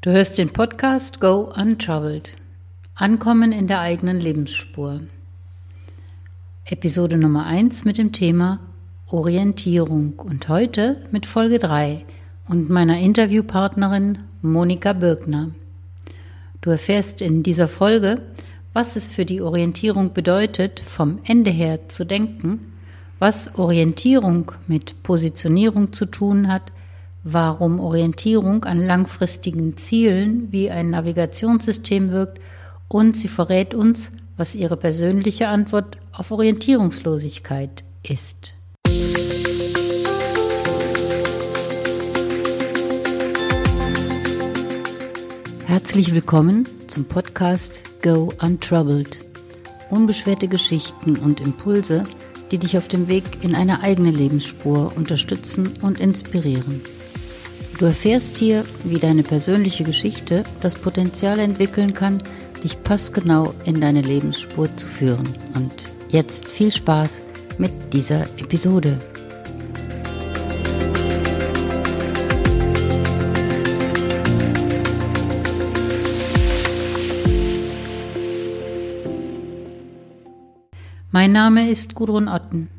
Du hörst den Podcast Go Untroubled. Ankommen in der eigenen Lebensspur. Episode Nummer 1 mit dem Thema Orientierung und heute mit Folge 3 und meiner Interviewpartnerin Monika Birkner. Du erfährst in dieser Folge, was es für die Orientierung bedeutet, vom Ende her zu denken, was Orientierung mit Positionierung zu tun hat, warum Orientierung an langfristigen Zielen wie ein Navigationssystem wirkt und sie verrät uns, was ihre persönliche Antwort auf Orientierungslosigkeit ist. Herzlich willkommen zum Podcast Go Untroubled. Unbeschwerte Geschichten und Impulse, die dich auf dem Weg in eine eigene Lebensspur unterstützen und inspirieren. Du erfährst hier, wie deine persönliche Geschichte das Potenzial entwickeln kann, dich passgenau in deine Lebensspur zu führen. Und jetzt viel Spaß mit dieser Episode. Mein Name ist Gudrun Otten.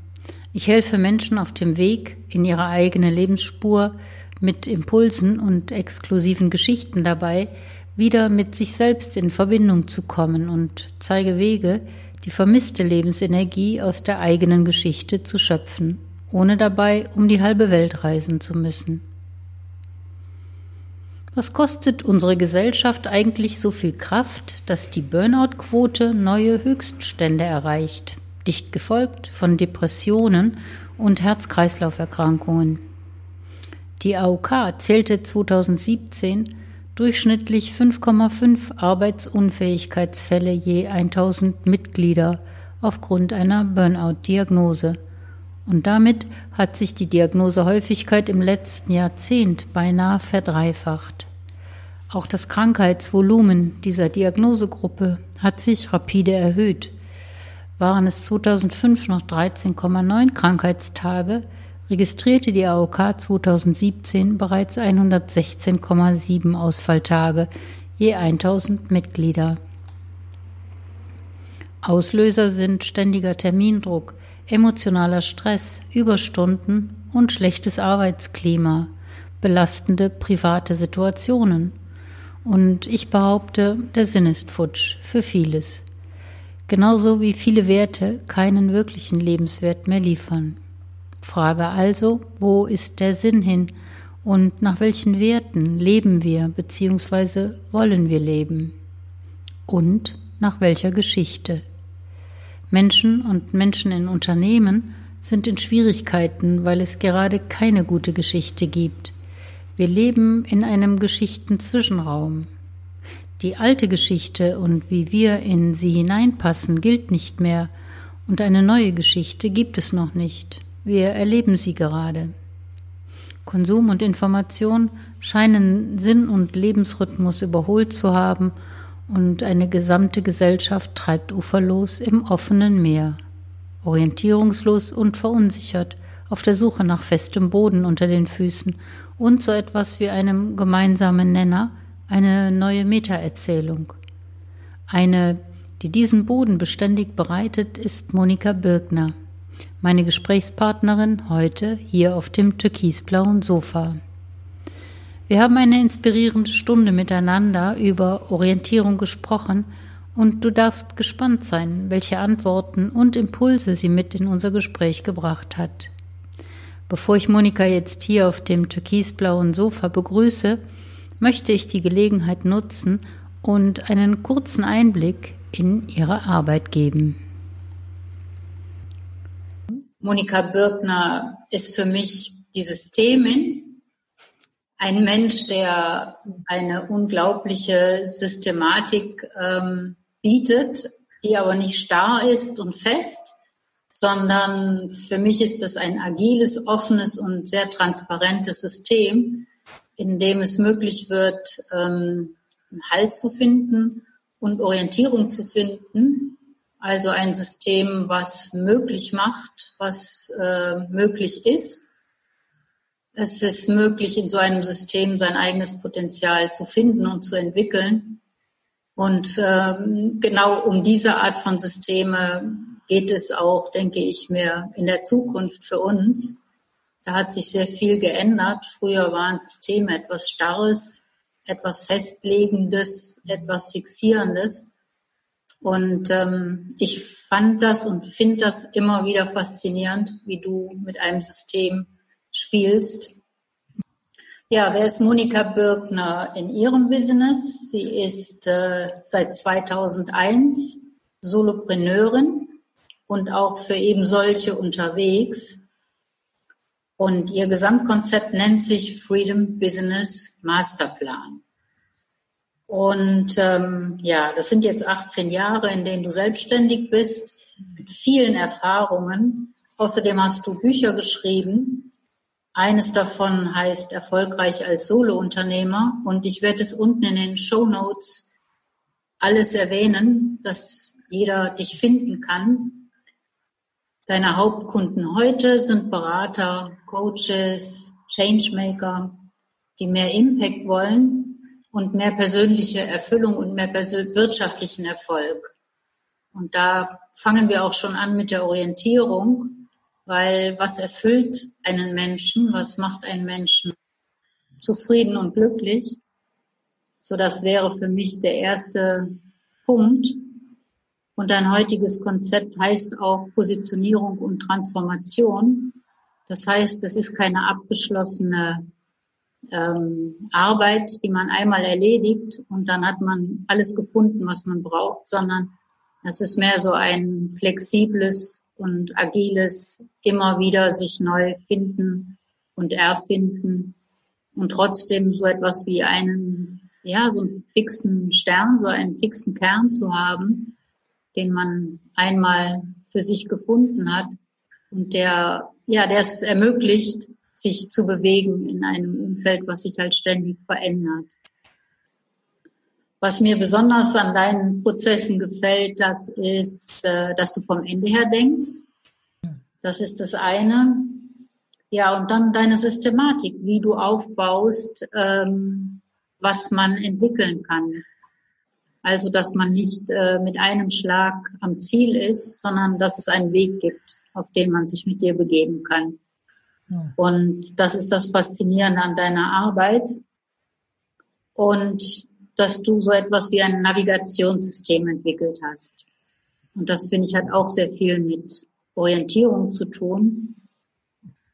Ich helfe Menschen auf dem Weg in ihre eigene Lebensspur, mit Impulsen und exklusiven Geschichten dabei, wieder mit sich selbst in Verbindung zu kommen und zeige Wege, die vermisste Lebensenergie aus der eigenen Geschichte zu schöpfen, ohne dabei um die halbe Welt reisen zu müssen. Was kostet unsere Gesellschaft eigentlich so viel Kraft, dass die Burnout-Quote neue Höchststände erreicht, dicht gefolgt von Depressionen und Herz-Kreislauf-Erkrankungen? Die AOK zählte 2017 durchschnittlich 5,5 Arbeitsunfähigkeitsfälle je 1000 Mitglieder aufgrund einer Burnout-Diagnose. Und damit hat sich die Diagnosehäufigkeit im letzten Jahrzehnt beinahe verdreifacht. Auch das Krankheitsvolumen dieser Diagnosegruppe hat sich rapide erhöht. Waren es 2005 noch 13,9 Krankheitstage, registrierte die AOK 2017 bereits 116,7 Ausfalltage je 1000 Mitglieder. Auslöser sind ständiger Termindruck, emotionaler Stress, Überstunden und schlechtes Arbeitsklima, belastende private Situationen. Und ich behaupte, der Sinn ist futsch für vieles. Genauso wie viele Werte keinen wirklichen Lebenswert mehr liefern. Frage also, wo ist der Sinn hin und nach welchen Werten leben wir bzw. wollen wir leben? Und nach welcher Geschichte? Menschen und Menschen in Unternehmen sind in Schwierigkeiten, weil es gerade keine gute Geschichte gibt. Wir leben in einem Geschichtenzwischenraum. Die alte Geschichte und wie wir in sie hineinpassen gilt nicht mehr, und eine neue Geschichte gibt es noch nicht. Wir erleben sie gerade. Konsum und Information scheinen Sinn und Lebensrhythmus überholt zu haben und eine gesamte Gesellschaft treibt uferlos im offenen Meer, orientierungslos und verunsichert, auf der Suche nach festem Boden unter den Füßen und so etwas wie einem gemeinsamen Nenner, eine neue Metaerzählung. Eine, die diesen Boden beständig bereitet, ist Monika Birkner meine Gesprächspartnerin heute hier auf dem türkisblauen Sofa. Wir haben eine inspirierende Stunde miteinander über Orientierung gesprochen und du darfst gespannt sein, welche Antworten und Impulse sie mit in unser Gespräch gebracht hat. Bevor ich Monika jetzt hier auf dem türkisblauen Sofa begrüße, möchte ich die Gelegenheit nutzen und einen kurzen Einblick in ihre Arbeit geben. Monika Birkner ist für mich die Systemin, ein Mensch, der eine unglaubliche Systematik ähm, bietet, die aber nicht starr ist und fest, sondern für mich ist das ein agiles, offenes und sehr transparentes System, in dem es möglich wird, ähm, Halt zu finden und Orientierung zu finden also ein System, was möglich macht, was äh, möglich ist. es ist möglich, in so einem System sein eigenes Potenzial zu finden und zu entwickeln. Und ähm, genau um diese Art von Systeme geht es auch, denke ich mir, in der Zukunft für uns. Da hat sich sehr viel geändert. Früher waren Systeme etwas Starres, etwas Festlegendes, etwas Fixierendes. Und ähm, ich fand das und finde das immer wieder faszinierend, wie du mit einem System spielst. Ja, wer ist Monika Birkner in ihrem Business? Sie ist äh, seit 2001 Solopreneurin und auch für eben solche unterwegs. Und ihr Gesamtkonzept nennt sich Freedom Business Masterplan. Und ähm, ja, das sind jetzt 18 Jahre, in denen du selbstständig bist, mit vielen Erfahrungen. Außerdem hast du Bücher geschrieben, eines davon heißt Erfolgreich als Solounternehmer und ich werde es unten in den Show Notes alles erwähnen, dass jeder dich finden kann. Deine Hauptkunden heute sind Berater, Coaches, Changemaker, die mehr Impact wollen und mehr persönliche Erfüllung und mehr wirtschaftlichen Erfolg. Und da fangen wir auch schon an mit der Orientierung weil was erfüllt einen Menschen, was macht einen Menschen zufrieden und glücklich? So, das wäre für mich der erste Punkt. Und dein heutiges Konzept heißt auch Positionierung und Transformation. Das heißt, es ist keine abgeschlossene ähm, Arbeit, die man einmal erledigt und dann hat man alles gefunden, was man braucht, sondern es ist mehr so ein flexibles und agiles immer wieder sich neu finden und erfinden und trotzdem so etwas wie einen, ja, so einen fixen Stern, so einen fixen Kern zu haben, den man einmal für sich gefunden hat und der, ja, der es ermöglicht, sich zu bewegen in einem Umfeld, was sich halt ständig verändert. Was mir besonders an deinen Prozessen gefällt, das ist, äh, dass du vom Ende her denkst. Das ist das eine. Ja, und dann deine Systematik, wie du aufbaust, ähm, was man entwickeln kann. Also, dass man nicht äh, mit einem Schlag am Ziel ist, sondern dass es einen Weg gibt, auf den man sich mit dir begeben kann. Und das ist das Faszinierende an deiner Arbeit. Und dass du so etwas wie ein Navigationssystem entwickelt hast. Und das finde ich hat auch sehr viel mit Orientierung zu tun.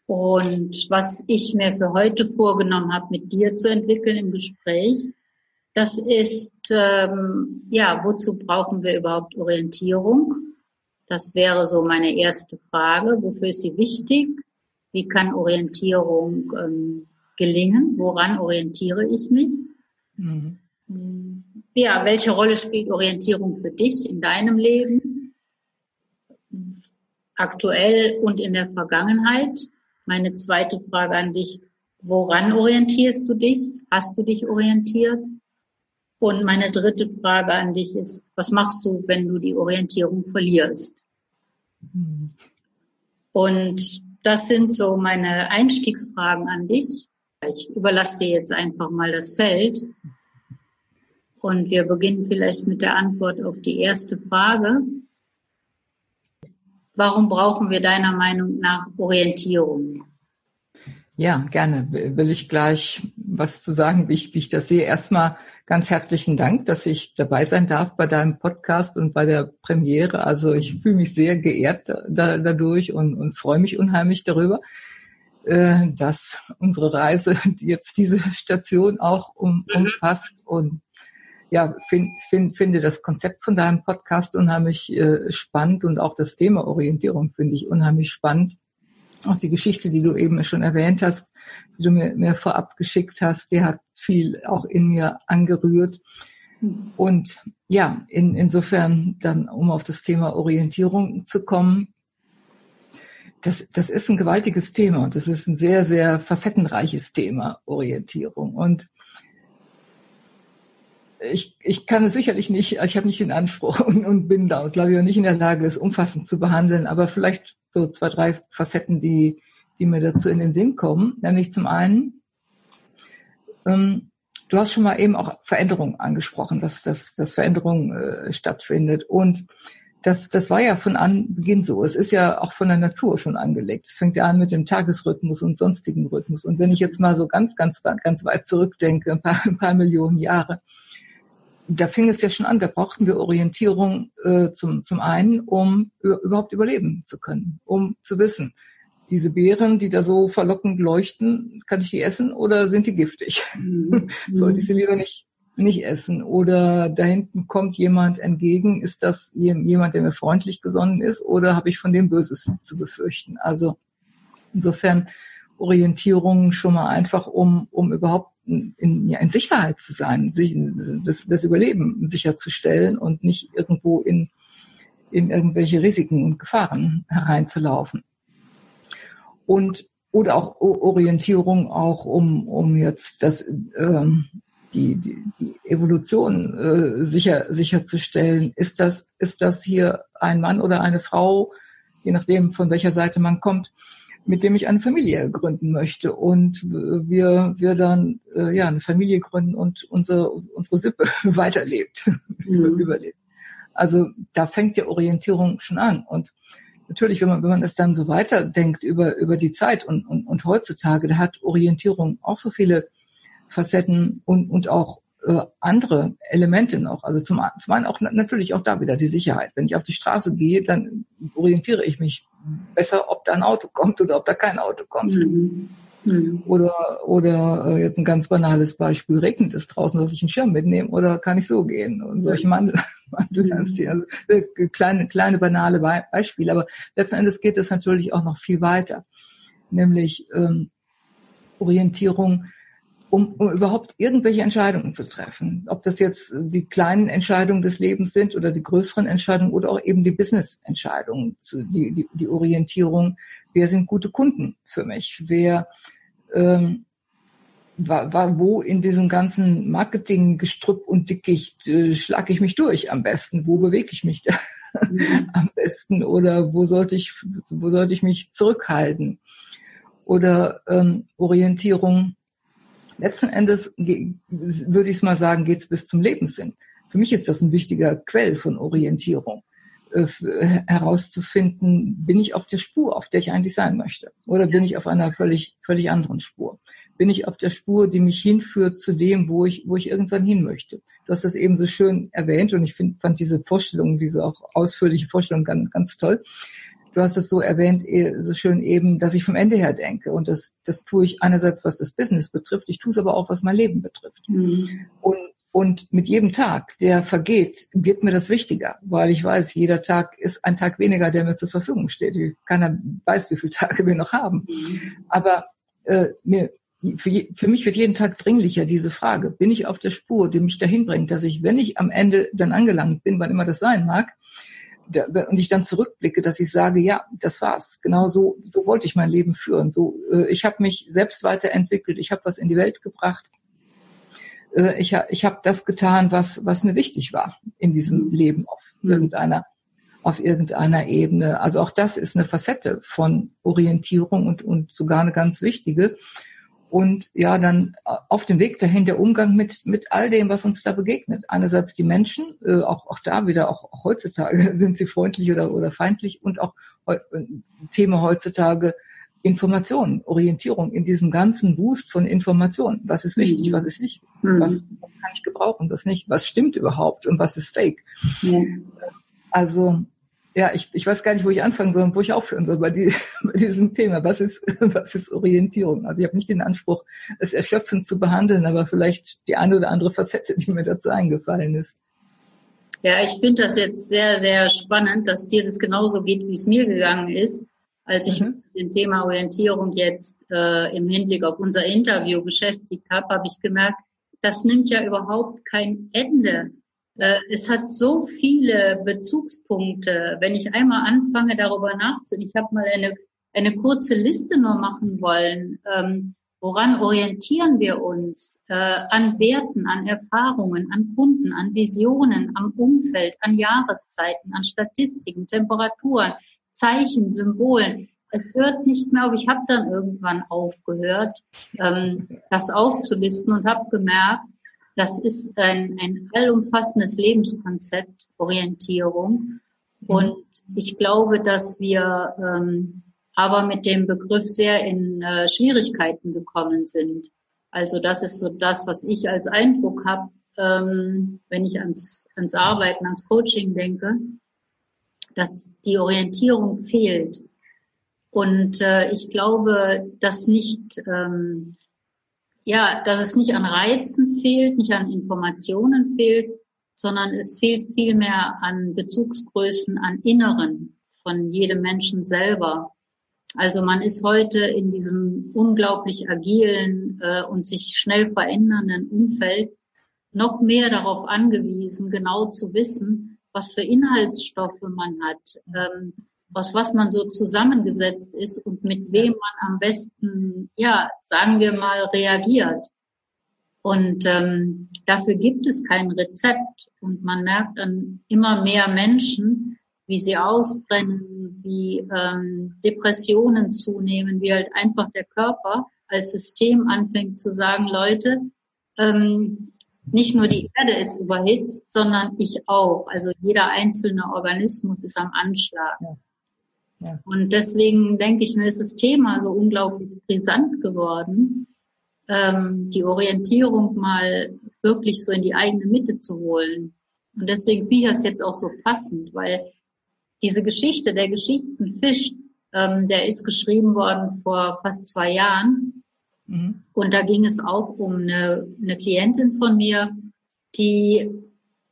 Und was ich mir für heute vorgenommen habe, mit dir zu entwickeln im Gespräch, das ist, ähm, ja, wozu brauchen wir überhaupt Orientierung? Das wäre so meine erste Frage. Wofür ist sie wichtig? Wie kann Orientierung ähm, gelingen? Woran orientiere ich mich? Mhm. Ja, welche Rolle spielt Orientierung für dich in deinem Leben? Aktuell und in der Vergangenheit? Meine zweite Frage an dich. Woran orientierst du dich? Hast du dich orientiert? Und meine dritte Frage an dich ist, was machst du, wenn du die Orientierung verlierst? Und das sind so meine Einstiegsfragen an dich. Ich überlasse dir jetzt einfach mal das Feld. Und wir beginnen vielleicht mit der Antwort auf die erste Frage. Warum brauchen wir deiner Meinung nach Orientierung? Ja, gerne. Will ich gleich was zu sagen, wie ich, wie ich das sehe. Erstmal ganz herzlichen Dank, dass ich dabei sein darf bei deinem Podcast und bei der Premiere. Also ich fühle mich sehr geehrt da, dadurch und, und freue mich unheimlich darüber, äh, dass unsere Reise jetzt diese Station auch um, mhm. umfasst und ja, find, find, finde das Konzept von deinem Podcast unheimlich äh, spannend und auch das Thema Orientierung finde ich unheimlich spannend. Auch die Geschichte, die du eben schon erwähnt hast, die du mir, mir vorab geschickt hast, die hat viel auch in mir angerührt. Und ja, in, insofern dann, um auf das Thema Orientierung zu kommen, das, das ist ein gewaltiges Thema und das ist ein sehr, sehr facettenreiches Thema, Orientierung. Und ich, ich kann es sicherlich nicht, ich habe nicht den Anspruch und, und bin da und glaube ich auch nicht in der Lage, es umfassend zu behandeln, aber vielleicht so zwei, drei Facetten, die, die mir dazu in den Sinn kommen. Nämlich zum einen, ähm, du hast schon mal eben auch Veränderung angesprochen, dass, dass, dass Veränderung äh, stattfindet. Und das, das war ja von Anbeginn so. Es ist ja auch von der Natur schon angelegt. Es fängt ja an mit dem Tagesrhythmus und sonstigen Rhythmus. Und wenn ich jetzt mal so ganz, ganz, ganz weit zurückdenke, ein paar, ein paar Millionen Jahre, da fing es ja schon an, da brauchten wir Orientierung äh, zum, zum einen, um überhaupt überleben zu können, um zu wissen, diese Beeren, die da so verlockend leuchten, kann ich die essen oder sind die giftig? Mhm. Sollte ich sie lieber nicht, nicht essen? Oder da hinten kommt jemand entgegen, ist das jemand, der mir freundlich gesonnen ist oder habe ich von dem Böses zu befürchten? Also insofern Orientierung schon mal einfach, um, um überhaupt in, ja, in Sicherheit zu sein, sich, das, das Überleben sicherzustellen und nicht irgendwo in, in irgendwelche Risiken und Gefahren hereinzulaufen. Und oder auch Orientierung auch um, um jetzt das, ähm, die, die, die Evolution äh, sicher, sicherzustellen. Ist das, ist das hier ein Mann oder eine Frau, je nachdem von welcher Seite man kommt, mit dem ich eine Familie gründen möchte und wir, wir dann äh, ja eine Familie gründen und unsere, unsere Sippe weiterlebt, mhm. überlebt. Also da fängt die Orientierung schon an. Und natürlich, wenn man, wenn man es dann so weiterdenkt über, über die Zeit und, und, und heutzutage, da hat Orientierung auch so viele Facetten und, und auch äh, andere Elemente noch. Also zum, zum einen auch natürlich auch da wieder die Sicherheit. Wenn ich auf die Straße gehe, dann orientiere ich mich besser, ob da ein Auto kommt oder ob da kein Auto kommt. Mhm. Mhm. Oder, oder äh, jetzt ein ganz banales Beispiel, regnet es draußen, soll ich einen Schirm mitnehmen oder kann ich so gehen? Und solche Mandel, Mandel mhm. also äh, kleine, kleine banale Be Beispiele. Aber letzten Endes geht es natürlich auch noch viel weiter. Nämlich ähm, Orientierung um, um überhaupt irgendwelche Entscheidungen zu treffen. Ob das jetzt die kleinen Entscheidungen des Lebens sind oder die größeren Entscheidungen oder auch eben die Business-Entscheidungen, die, die, die Orientierung, wer sind gute Kunden für mich, wer ähm, war, war, wo in diesem ganzen Marketing-Gestrüpp und Dickicht äh, schlage ich mich durch am besten, wo bewege ich mich da mhm. am besten oder wo sollte ich, wo sollte ich mich zurückhalten? Oder ähm, Orientierung letzten Endes würde ich es mal sagen, geht es bis zum Lebenssinn. Für mich ist das ein wichtiger Quell von Orientierung, äh, herauszufinden, bin ich auf der Spur, auf der ich eigentlich sein möchte, oder bin ich auf einer völlig völlig anderen Spur? Bin ich auf der Spur, die mich hinführt zu dem, wo ich wo ich irgendwann hin möchte? Du hast das eben so schön erwähnt und ich find, fand diese Vorstellung, diese auch ausführliche Vorstellung ganz, ganz toll du hast es so erwähnt, eh, so schön eben, dass ich vom Ende her denke. Und das, das tue ich einerseits, was das Business betrifft, ich tue es aber auch, was mein Leben betrifft. Mhm. Und, und mit jedem Tag, der vergeht, wird mir das wichtiger, weil ich weiß, jeder Tag ist ein Tag weniger, der mir zur Verfügung steht. Keiner weiß, wie viele Tage wir noch haben. Aber äh, mir, für, für mich wird jeden Tag dringlicher diese Frage, bin ich auf der Spur, die mich dahin bringt, dass ich, wenn ich am Ende dann angelangt bin, wann immer das sein mag, und ich dann zurückblicke, dass ich sage, ja, das war's. Genau so, so wollte ich mein Leben führen. So, äh, ich habe mich selbst weiterentwickelt, ich habe was in die Welt gebracht. Äh, ich, ich habe das getan, was, was mir wichtig war in diesem Leben auf mhm. irgendeiner, auf irgendeiner Ebene. Also auch das ist eine Facette von Orientierung und, und sogar eine ganz wichtige und ja, dann äh, auf dem Weg dahin der Umgang mit, mit all dem, was uns da begegnet. Einerseits die Menschen, äh, auch, auch da wieder, auch, auch heutzutage sind sie freundlich oder, oder feindlich und auch äh, Thema heutzutage Informationen, Orientierung in diesem ganzen Boost von Informationen. Was ist wichtig, mhm. was ist nicht, mhm. was kann ich gebrauchen, was nicht, was stimmt überhaupt und was ist fake. Mhm. Also ja, ich, ich weiß gar nicht, wo ich anfangen soll und wo ich aufhören soll bei, die, bei diesem Thema. Was ist, was ist Orientierung? Also ich habe nicht den Anspruch, es erschöpfend zu behandeln, aber vielleicht die eine oder andere Facette, die mir dazu eingefallen ist. Ja, ich finde das jetzt sehr, sehr spannend, dass dir das genauso geht, wie es mir gegangen ist. Als ich mhm. mit dem Thema Orientierung jetzt äh, im Hinblick auf unser Interview beschäftigt habe, habe ich gemerkt, das nimmt ja überhaupt kein Ende. Äh, es hat so viele Bezugspunkte. Wenn ich einmal anfange, darüber nachzudenken, ich habe mal eine, eine kurze Liste nur machen wollen. Ähm, woran orientieren wir uns? Äh, an Werten, an Erfahrungen, an Kunden, an Visionen, am Umfeld, an Jahreszeiten, an Statistiken, Temperaturen, Zeichen, Symbolen. es hört nicht mehr auf. Ich habe dann irgendwann aufgehört, ähm, das aufzulisten und habe gemerkt, das ist ein, ein allumfassendes Lebenskonzept, Orientierung. Mhm. Und ich glaube, dass wir ähm, aber mit dem Begriff sehr in äh, Schwierigkeiten gekommen sind. Also das ist so das, was ich als Eindruck habe, ähm, wenn ich ans, ans Arbeiten, ans Coaching denke, dass die Orientierung fehlt. Und äh, ich glaube, dass nicht, ähm, ja, dass es nicht an Reizen fehlt, nicht an Informationen fehlt, sondern es fehlt vielmehr an Bezugsgrößen, an Inneren von jedem Menschen selber. Also man ist heute in diesem unglaublich agilen äh, und sich schnell verändernden Umfeld noch mehr darauf angewiesen, genau zu wissen, was für Inhaltsstoffe man hat, ähm, aus was man so zusammengesetzt ist und mit wem man am besten, ja, sagen wir mal, reagiert. Und ähm, dafür gibt es kein Rezept. Und man merkt an immer mehr Menschen, wie sie ausbrennen, wie ähm, Depressionen zunehmen, wie halt einfach der Körper als System anfängt zu sagen, Leute, ähm, nicht nur die Erde ist überhitzt, sondern ich auch. Also jeder einzelne Organismus ist am Anschlag. Ja. Ja. Und deswegen denke ich mir, ist das Thema so unglaublich brisant geworden, ähm, die Orientierung mal wirklich so in die eigene Mitte zu holen. Und deswegen finde ich das jetzt auch so passend, weil diese Geschichte, der Geschichtenfisch, ähm, der ist geschrieben worden vor fast zwei Jahren. Mhm. Und da ging es auch um eine, eine Klientin von mir, die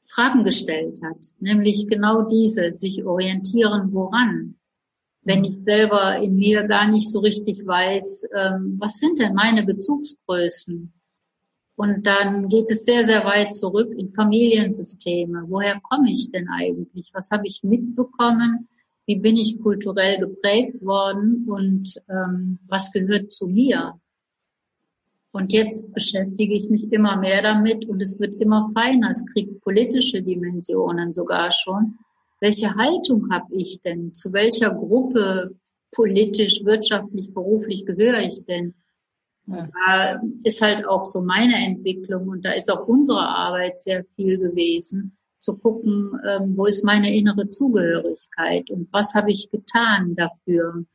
Fragen gestellt hat, nämlich genau diese, sich orientieren, woran. Wenn mhm. ich selber in mir gar nicht so richtig weiß, ähm, was sind denn meine Bezugsgrößen? Und dann geht es sehr, sehr weit zurück in Familiensysteme. Woher komme ich denn eigentlich? Was habe ich mitbekommen? Wie bin ich kulturell geprägt worden? Und ähm, was gehört zu mir? Und jetzt beschäftige ich mich immer mehr damit und es wird immer feiner. Es kriegt politische Dimensionen sogar schon. Welche Haltung habe ich denn? Zu welcher Gruppe politisch, wirtschaftlich, beruflich gehöre ich denn? Ja. Da ist halt auch so meine Entwicklung und da ist auch unsere Arbeit sehr viel gewesen, zu gucken, ähm, wo ist meine innere Zugehörigkeit und was habe ich getan dafür.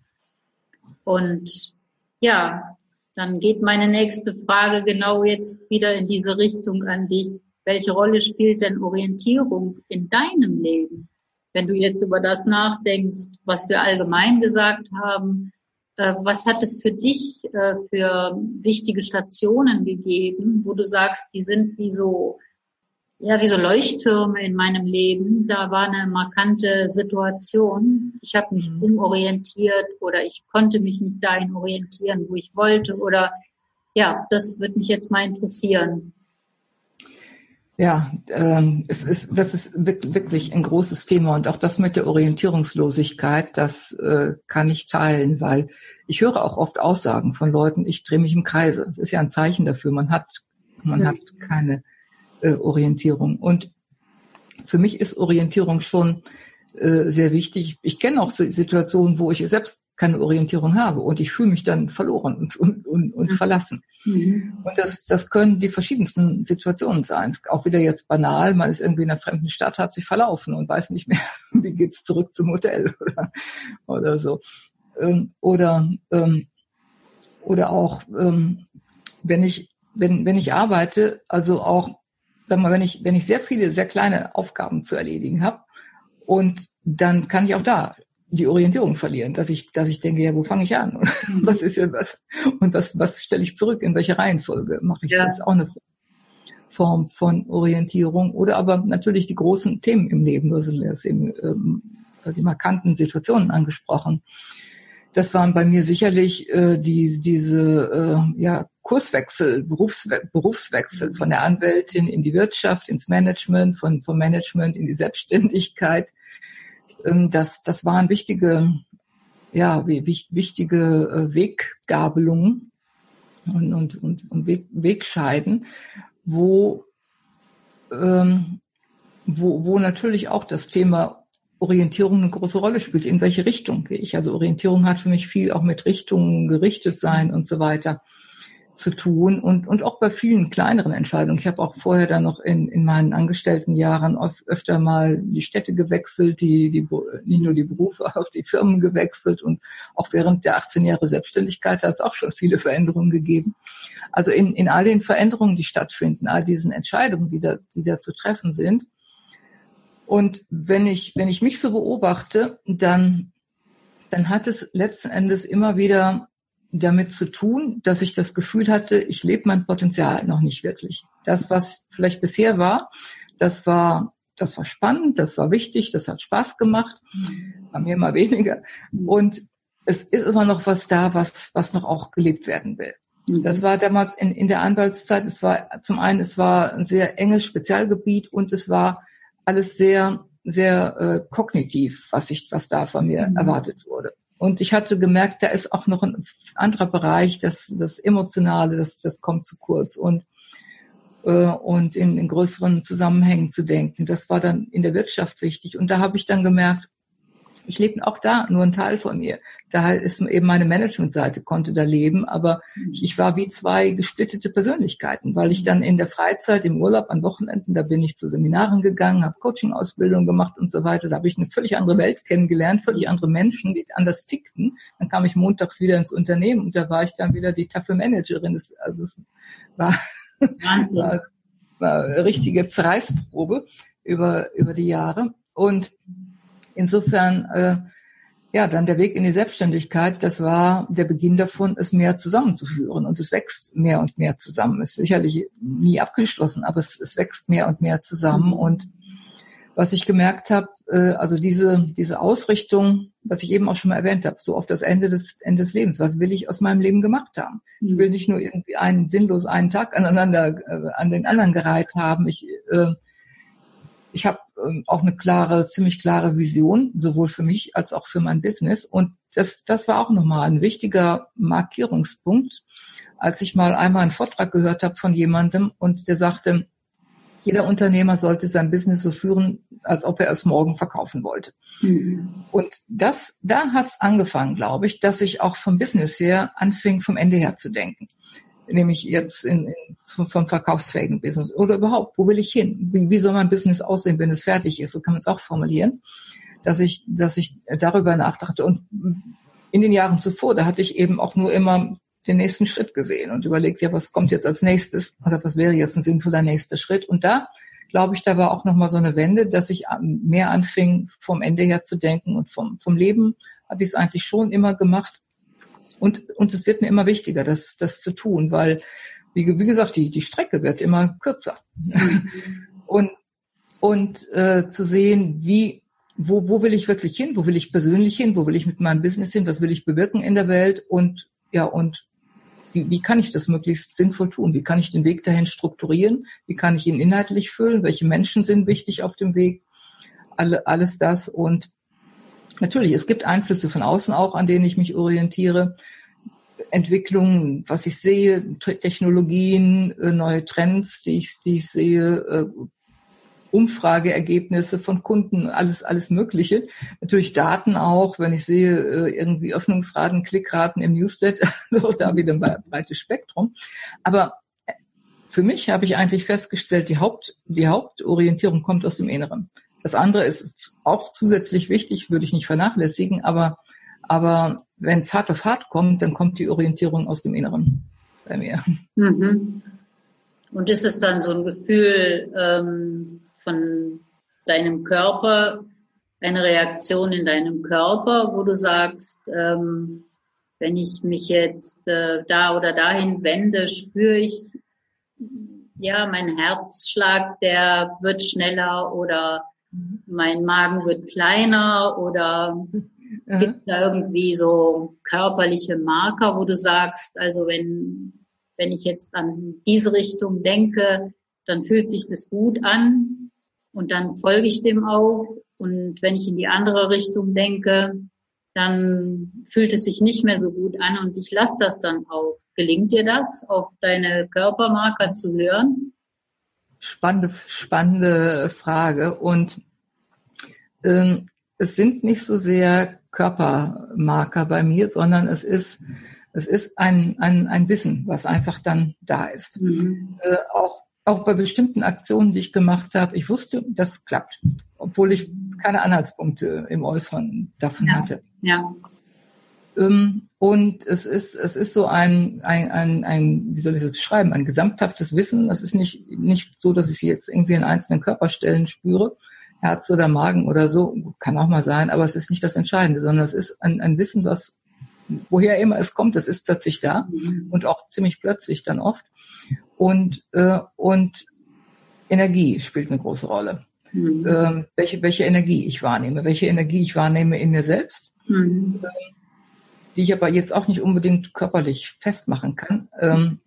Und ja, dann geht meine nächste Frage genau jetzt wieder in diese Richtung an dich. Welche Rolle spielt denn Orientierung in deinem Leben? Wenn du jetzt über das nachdenkst, was wir allgemein gesagt haben, äh, was hat es für dich äh, für wichtige Stationen gegeben, wo du sagst, die sind wie so, ja, wie so Leuchttürme in meinem Leben. Da war eine markante Situation. Ich habe mich mhm. umorientiert oder ich konnte mich nicht dahin orientieren, wo ich wollte. Oder ja, das würde mich jetzt mal interessieren. Ja, ähm, es ist, das ist wirklich ein großes Thema und auch das mit der Orientierungslosigkeit, das äh, kann ich teilen, weil ich höre auch oft Aussagen von Leuten, ich drehe mich im Kreise. Das ist ja ein Zeichen dafür, man hat, man ja. hat keine äh, Orientierung. Und für mich ist Orientierung schon äh, sehr wichtig. Ich kenne auch Situationen, wo ich selbst keine Orientierung habe und ich fühle mich dann verloren und, und, und, und verlassen. Mhm. Und das, das können die verschiedensten Situationen sein. Auch wieder jetzt banal, man ist irgendwie in einer fremden Stadt, hat sich verlaufen und weiß nicht mehr, wie geht's zurück zum Hotel oder, oder so. Ähm, oder, ähm, oder auch, ähm, wenn ich, wenn, wenn ich arbeite, also auch, sag mal, wenn ich, wenn ich sehr viele, sehr kleine Aufgaben zu erledigen habe, und dann kann ich auch da die Orientierung verlieren, dass ich, dass ich denke, ja, wo fange ich an? Und was ist ja was? Und was, was stelle ich zurück? In welche Reihenfolge mache ich? Ja. Das ist auch eine Form von Orientierung. Oder aber natürlich die großen Themen im Leben. Du hast eben ähm, die markanten Situationen angesprochen. Das waren bei mir sicherlich äh, die, diese äh, ja, Kurswechsel, Berufswe Berufswechsel von der Anwältin in die Wirtschaft, ins Management, von, vom Management in die Selbstständigkeit ähm, das, das waren wichtige, ja, wichtige äh, Weggabelungen und, und, und, und Weg, Wegscheiden, wo, ähm, wo, wo natürlich auch das Thema Orientierung eine große Rolle spielt. In welche Richtung gehe ich? Also Orientierung hat für mich viel auch mit Richtungen gerichtet sein und so weiter zu tun und, und auch bei vielen kleineren Entscheidungen. Ich habe auch vorher dann noch in, in meinen angestellten Jahren oft, öfter mal die Städte gewechselt, die, die, nicht nur die Berufe, auch die Firmen gewechselt und auch während der 18 Jahre Selbstständigkeit hat es auch schon viele Veränderungen gegeben. Also in, in all den Veränderungen, die stattfinden, all diesen Entscheidungen, die da, die da zu treffen sind. Und wenn ich, wenn ich mich so beobachte, dann, dann hat es letzten Endes immer wieder damit zu tun, dass ich das Gefühl hatte, ich lebe mein Potenzial noch nicht wirklich. Das, was vielleicht bisher war, das war, das war spannend, das war wichtig, das hat Spaß gemacht, bei mir immer weniger. Und es ist immer noch was da, was, was noch auch gelebt werden will. Mhm. Das war damals in, in der Anwaltszeit, es war zum einen, es war ein sehr enges Spezialgebiet und es war alles sehr, sehr äh, kognitiv, was ich, was da von mir mhm. erwartet wurde. Und ich hatte gemerkt, da ist auch noch ein anderer Bereich, das, das Emotionale, das, das kommt zu kurz und, äh, und in, in größeren Zusammenhängen zu denken. Das war dann in der Wirtschaft wichtig. Und da habe ich dann gemerkt, ich lebe auch da nur ein Teil von mir. Da ist eben meine Managementseite konnte da leben, aber ich, ich war wie zwei gesplittete Persönlichkeiten, weil ich dann in der Freizeit, im Urlaub, an Wochenenden, da bin ich zu Seminaren gegangen, habe Coaching-Ausbildung gemacht und so weiter. Da habe ich eine völlig andere Welt kennengelernt, völlig andere Menschen, die anders tickten. Dann kam ich montags wieder ins Unternehmen und da war ich dann wieder die taffe Managerin. Das, also es war, war, war eine richtige Zerreißprobe über, über die Jahre. Und Insofern, äh, ja, dann der Weg in die Selbstständigkeit, das war der Beginn davon, es mehr zusammenzuführen. Und es wächst mehr und mehr zusammen. Es ist sicherlich nie abgeschlossen, aber es, es wächst mehr und mehr zusammen. Mhm. Und was ich gemerkt habe, äh, also diese, diese Ausrichtung, was ich eben auch schon mal erwähnt habe, so auf das Ende des, Ende des Lebens. Was will ich aus meinem Leben gemacht haben? Ich will mhm. nicht nur irgendwie einen sinnlos einen Tag aneinander, äh, an den anderen gereiht haben. Ich, äh, ich habe ähm, auch eine klare, ziemlich klare Vision, sowohl für mich als auch für mein Business. Und das, das war auch nochmal ein wichtiger Markierungspunkt, als ich mal einmal einen Vortrag gehört habe von jemandem und der sagte, jeder Unternehmer sollte sein Business so führen, als ob er es morgen verkaufen wollte. Mhm. Und das, da hat es angefangen, glaube ich, dass ich auch vom Business her anfing, vom Ende her zu denken nämlich jetzt in, in, vom verkaufsfähigen Business oder überhaupt, wo will ich hin? Wie, wie soll mein Business aussehen, wenn es fertig ist? So kann man es auch formulieren, dass ich, dass ich darüber nachdachte. Und in den Jahren zuvor, da hatte ich eben auch nur immer den nächsten Schritt gesehen und überlegt, ja, was kommt jetzt als nächstes oder was wäre jetzt ein sinnvoller nächster Schritt? Und da glaube ich, da war auch nochmal so eine Wende, dass ich mehr anfing, vom Ende her zu denken und vom, vom Leben hatte ich es eigentlich schon immer gemacht und, und es wird mir immer wichtiger, das, das zu tun, weil, wie, wie gesagt, die, die Strecke wird immer kürzer. und und äh, zu sehen, wie, wo, wo will ich wirklich hin, wo will ich persönlich hin, wo will ich mit meinem Business hin, was will ich bewirken in der Welt und ja, und wie, wie kann ich das möglichst sinnvoll tun? Wie kann ich den Weg dahin strukturieren? Wie kann ich ihn inhaltlich füllen? Welche Menschen sind wichtig auf dem Weg? Alle, alles das und Natürlich, es gibt Einflüsse von außen auch, an denen ich mich orientiere. Entwicklungen, was ich sehe, Technologien, äh, neue Trends, die ich, die ich sehe, äh, Umfrageergebnisse von Kunden, alles, alles Mögliche. Natürlich Daten auch, wenn ich sehe, äh, irgendwie Öffnungsraten, Klickraten im Newsletter, so da wieder ein breites Spektrum. Aber für mich habe ich eigentlich festgestellt, die Haupt, die Hauptorientierung kommt aus dem Inneren. Das andere ist auch zusätzlich wichtig, würde ich nicht vernachlässigen, aber, aber wenn es hart auf hart kommt, dann kommt die Orientierung aus dem Inneren bei mir. Mhm. Und ist es dann so ein Gefühl ähm, von deinem Körper, eine Reaktion in deinem Körper, wo du sagst, ähm, wenn ich mich jetzt äh, da oder dahin wende, spüre ich, ja, mein Herzschlag, der wird schneller oder mein Magen wird kleiner oder ja. gibt da irgendwie so körperliche Marker, wo du sagst, also wenn, wenn ich jetzt an diese Richtung denke, dann fühlt sich das gut an und dann folge ich dem auch. Und wenn ich in die andere Richtung denke, dann fühlt es sich nicht mehr so gut an und ich lasse das dann auch. Gelingt dir das, auf deine Körpermarker zu hören? Spannende, spannende Frage. Und ähm, es sind nicht so sehr Körpermarker bei mir, sondern es ist, es ist ein, ein, ein Wissen, was einfach dann da ist. Mhm. Äh, auch, auch bei bestimmten Aktionen, die ich gemacht habe, ich wusste, das klappt, obwohl ich keine Anhaltspunkte im Äußeren davon ja. hatte. Ja. Ähm, und es ist, es ist so ein, ein, ein, ein, wie soll ich das beschreiben, ein gesamthaftes Wissen. Es ist nicht, nicht so, dass ich sie jetzt irgendwie in einzelnen Körperstellen spüre, Herz oder Magen oder so, kann auch mal sein, aber es ist nicht das Entscheidende, sondern es ist ein, ein Wissen, was, woher immer es kommt, es ist plötzlich da mhm. und auch ziemlich plötzlich dann oft. Und, äh, und Energie spielt eine große Rolle. Mhm. Ähm, welche, welche Energie ich wahrnehme, welche Energie ich wahrnehme in mir selbst, mhm. ähm, die ich aber jetzt auch nicht unbedingt körperlich festmachen kann. Ähm,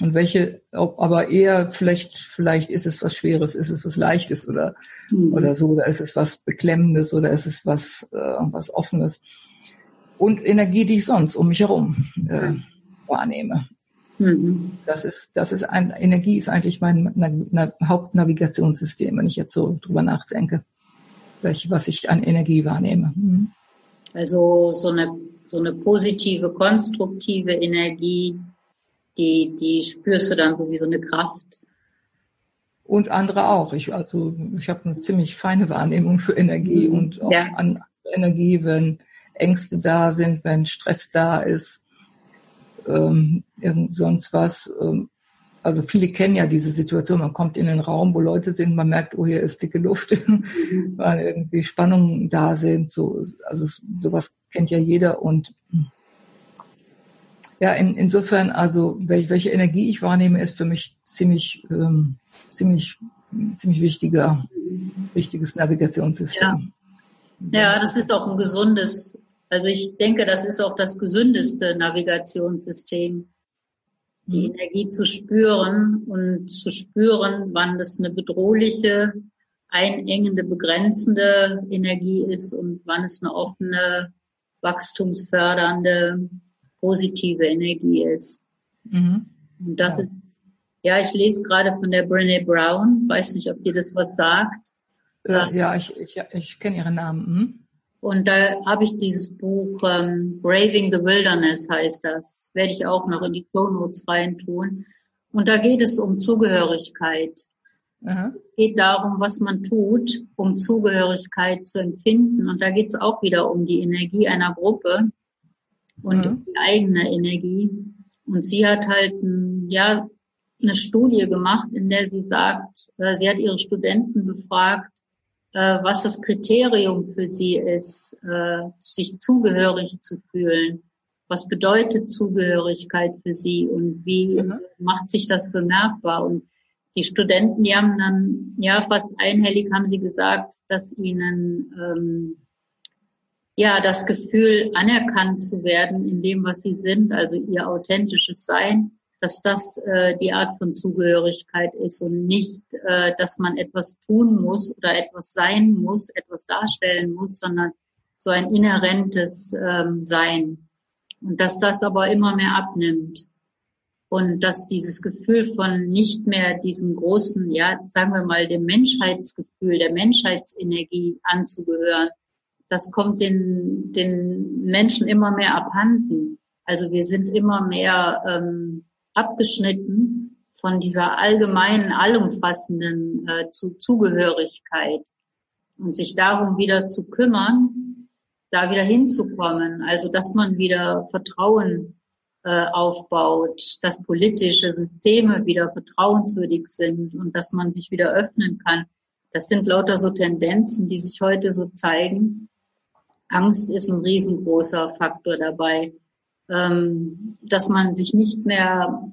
und welche, aber eher vielleicht, vielleicht ist es was Schweres, ist es was Leichtes oder, mhm. oder so, oder ist es was Beklemmendes oder ist es was, äh, was Offenes. Und Energie, die ich sonst um mich herum äh, wahrnehme. Mhm. Das ist, das ist ein, Energie ist eigentlich mein na, na, Hauptnavigationssystem, wenn ich jetzt so drüber nachdenke, welche, was ich an Energie wahrnehme. Mhm. Also so eine, so eine positive, konstruktive Energie, die, die spürst du dann so wie so eine Kraft. Und andere auch. Ich, also, ich habe eine ziemlich feine Wahrnehmung für Energie mhm. und auch ja. an Energie, wenn Ängste da sind, wenn Stress da ist, ähm, irgend sonst was. Ähm, also viele kennen ja diese Situation, man kommt in einen Raum, wo Leute sind, man merkt, oh, hier ist dicke Luft, weil irgendwie Spannungen da sind. So, also sowas kennt ja jeder und ja, in, insofern, also welche, welche Energie ich wahrnehme, ist für mich ziemlich, ähm, ziemlich, ziemlich wichtiger, wichtiges Navigationssystem. Ja. ja, das ist auch ein gesundes, also ich denke, das ist auch das gesündeste Navigationssystem, die mhm. Energie zu spüren und zu spüren, wann das eine bedrohliche, einengende, begrenzende Energie ist und wann es eine offene, wachstumsfördernde, positive Energie ist. Mhm. Und das ist, ja, ich lese gerade von der Brené Brown, weiß nicht, ob dir das was sagt. Ja, ja ich, ich, ich kenne ihren Namen. Mhm. Und da habe ich dieses Buch ähm, Braving the Wilderness heißt das. Werde ich auch noch in die Show Notes reintun. Und da geht es um Zugehörigkeit. Aha. Es geht darum, was man tut, um Zugehörigkeit zu empfinden. Und da geht es auch wieder um die Energie einer Gruppe und mhm. die eigene Energie. Und sie hat halt ein, ja, eine Studie gemacht, in der sie sagt, äh, sie hat ihre Studenten befragt, äh, was das Kriterium für sie ist, äh, sich zugehörig zu fühlen. Was bedeutet Zugehörigkeit für sie und wie mhm. macht sich das bemerkbar? Und die Studenten, die haben dann, ja, fast einhellig haben sie gesagt, dass ihnen ähm, ja, das Gefühl, anerkannt zu werden in dem, was sie sind, also ihr authentisches Sein, dass das äh, die Art von Zugehörigkeit ist und nicht, äh, dass man etwas tun muss oder etwas sein muss, etwas darstellen muss, sondern so ein inhärentes ähm, Sein. Und dass das aber immer mehr abnimmt. Und dass dieses Gefühl von nicht mehr diesem großen, ja, sagen wir mal, dem Menschheitsgefühl, der Menschheitsenergie anzugehören, das kommt den, den Menschen immer mehr abhanden. Also wir sind immer mehr ähm, abgeschnitten von dieser allgemeinen, allumfassenden äh, zu Zugehörigkeit und sich darum wieder zu kümmern, da wieder hinzukommen. Also dass man wieder Vertrauen äh, aufbaut, dass politische Systeme wieder vertrauenswürdig sind und dass man sich wieder öffnen kann. Das sind lauter so Tendenzen, die sich heute so zeigen, Angst ist ein riesengroßer Faktor dabei, ähm, dass man sich nicht mehr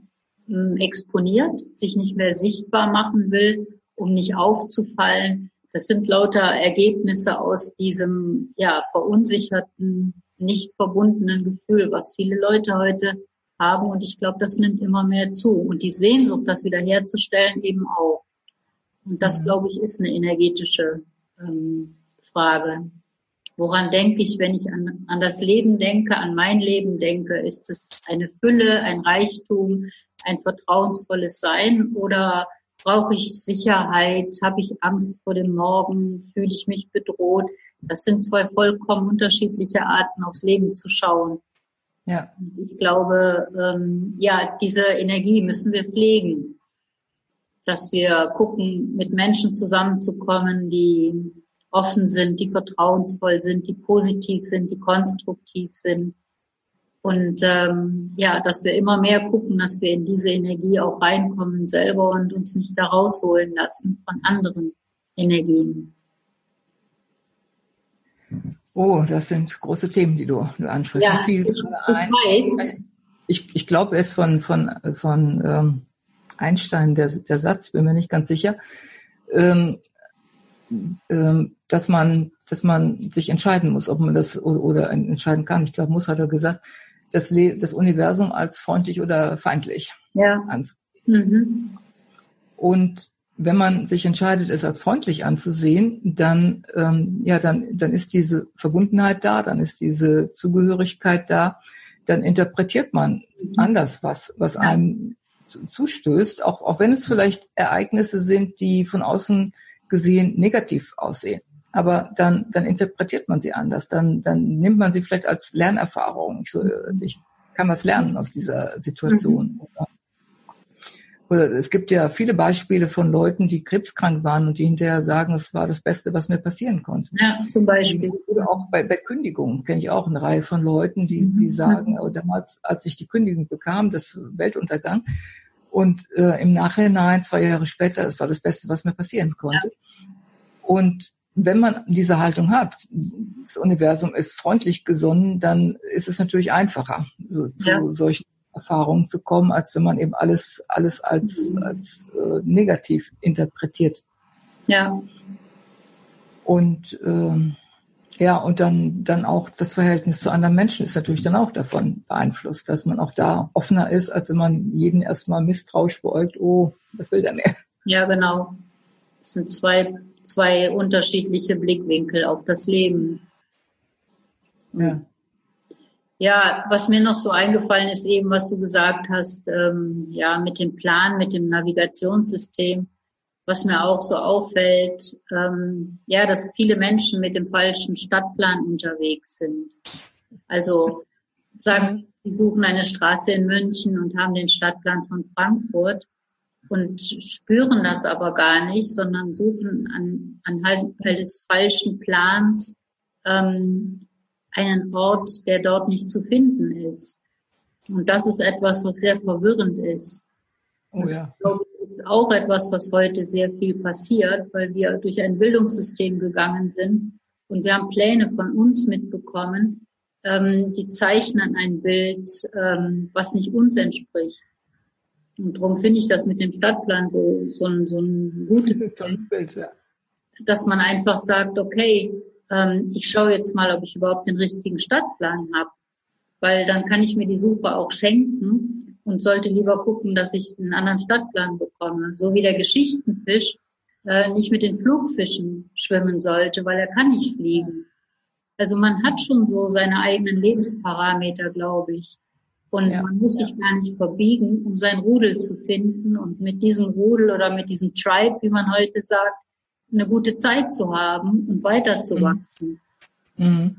ähm, exponiert, sich nicht mehr sichtbar machen will, um nicht aufzufallen. Das sind lauter Ergebnisse aus diesem ja verunsicherten, nicht verbundenen Gefühl, was viele Leute heute haben. Und ich glaube, das nimmt immer mehr zu. Und die Sehnsucht, das wiederherzustellen, eben auch. Und das, mhm. glaube ich, ist eine energetische ähm, Frage. Woran denke ich, wenn ich an, an das Leben denke, an mein Leben denke? Ist es eine Fülle, ein Reichtum, ein vertrauensvolles Sein oder brauche ich Sicherheit? Habe ich Angst vor dem Morgen? Fühle ich mich bedroht? Das sind zwei vollkommen unterschiedliche Arten, aufs Leben zu schauen. Ja. Ich glaube, ähm, ja, diese Energie müssen wir pflegen, dass wir gucken, mit Menschen zusammenzukommen, die offen sind, die vertrauensvoll sind, die positiv sind, die konstruktiv sind. Und ähm, ja, dass wir immer mehr gucken, dass wir in diese Energie auch reinkommen selber und uns nicht da rausholen lassen von anderen Energien. Oh, das sind große Themen, die du, du ansprichst. Ja, viel ich, ein. ich, ich glaube, es von, von, von ähm, Einstein, der, der Satz, bin mir nicht ganz sicher, ähm, ähm, dass man, dass man sich entscheiden muss, ob man das oder, entscheiden kann. Ich glaube, muss hat er gesagt, das, Le das Universum als freundlich oder feindlich ja. anzusehen. Mhm. Und wenn man sich entscheidet, es als freundlich anzusehen, dann, ähm, ja, dann, dann ist diese Verbundenheit da, dann ist diese Zugehörigkeit da, dann interpretiert man mhm. anders was, was einem zustößt, auch, auch wenn es vielleicht Ereignisse sind, die von außen gesehen negativ aussehen. Aber dann, dann interpretiert man sie anders, dann, dann nimmt man sie vielleicht als Lernerfahrung. Ich, so, ich kann was lernen aus dieser Situation. Mhm. Oder oder es gibt ja viele Beispiele von Leuten, die krebskrank waren und die hinterher sagen, es war das Beste, was mir passieren konnte. Ja, zum Beispiel. Oder auch bei, bei Kündigungen kenne ich auch eine Reihe von Leuten, die, die mhm. sagen, oh, damals, als ich die Kündigung bekam, das Weltuntergang, und äh, im Nachhinein, zwei Jahre später, es war das Beste, was mir passieren konnte. Ja. Und wenn man diese Haltung hat, das Universum ist freundlich gesonnen, dann ist es natürlich einfacher, so, zu ja. solchen Erfahrungen zu kommen, als wenn man eben alles, alles als, mhm. als äh, negativ interpretiert. Ja. Und ähm, ja, und dann, dann auch das Verhältnis zu anderen Menschen ist natürlich dann auch davon beeinflusst, dass man auch da offener ist, als wenn man jeden erstmal misstrauisch beäugt, oh, was will der mehr? Ja, genau. Es sind zwei, zwei unterschiedliche Blickwinkel auf das Leben. Ja. Ja, was mir noch so eingefallen ist, eben was du gesagt hast, ähm, ja, mit dem Plan, mit dem Navigationssystem, was mir auch so auffällt, ähm, ja, dass viele Menschen mit dem falschen Stadtplan unterwegs sind. Also sagen, sie suchen eine Straße in München und haben den Stadtplan von Frankfurt und spüren das aber gar nicht, sondern suchen an, anhand des falschen Plans ähm, einen Ort, der dort nicht zu finden ist. Und das ist etwas, was sehr verwirrend ist. Oh ja. Ich glaube, das ist auch etwas, was heute sehr viel passiert, weil wir durch ein Bildungssystem gegangen sind und wir haben Pläne von uns mitbekommen, ähm, die zeichnen ein Bild, ähm, was nicht uns entspricht. Und darum finde ich das mit dem Stadtplan so, so, ein, so ein gutes Bild, ja. dass man einfach sagt, okay, ähm, ich schaue jetzt mal, ob ich überhaupt den richtigen Stadtplan habe, weil dann kann ich mir die Suche auch schenken und sollte lieber gucken, dass ich einen anderen Stadtplan bekomme. So wie der Geschichtenfisch äh, nicht mit den Flugfischen schwimmen sollte, weil er kann nicht fliegen. Also man hat schon so seine eigenen Lebensparameter, glaube ich. Und ja, man muss sich gar nicht verbiegen, um sein Rudel zu finden und mit diesem Rudel oder mit diesem Tribe, wie man heute sagt, eine gute Zeit zu haben und weiterzuwachsen. Mhm.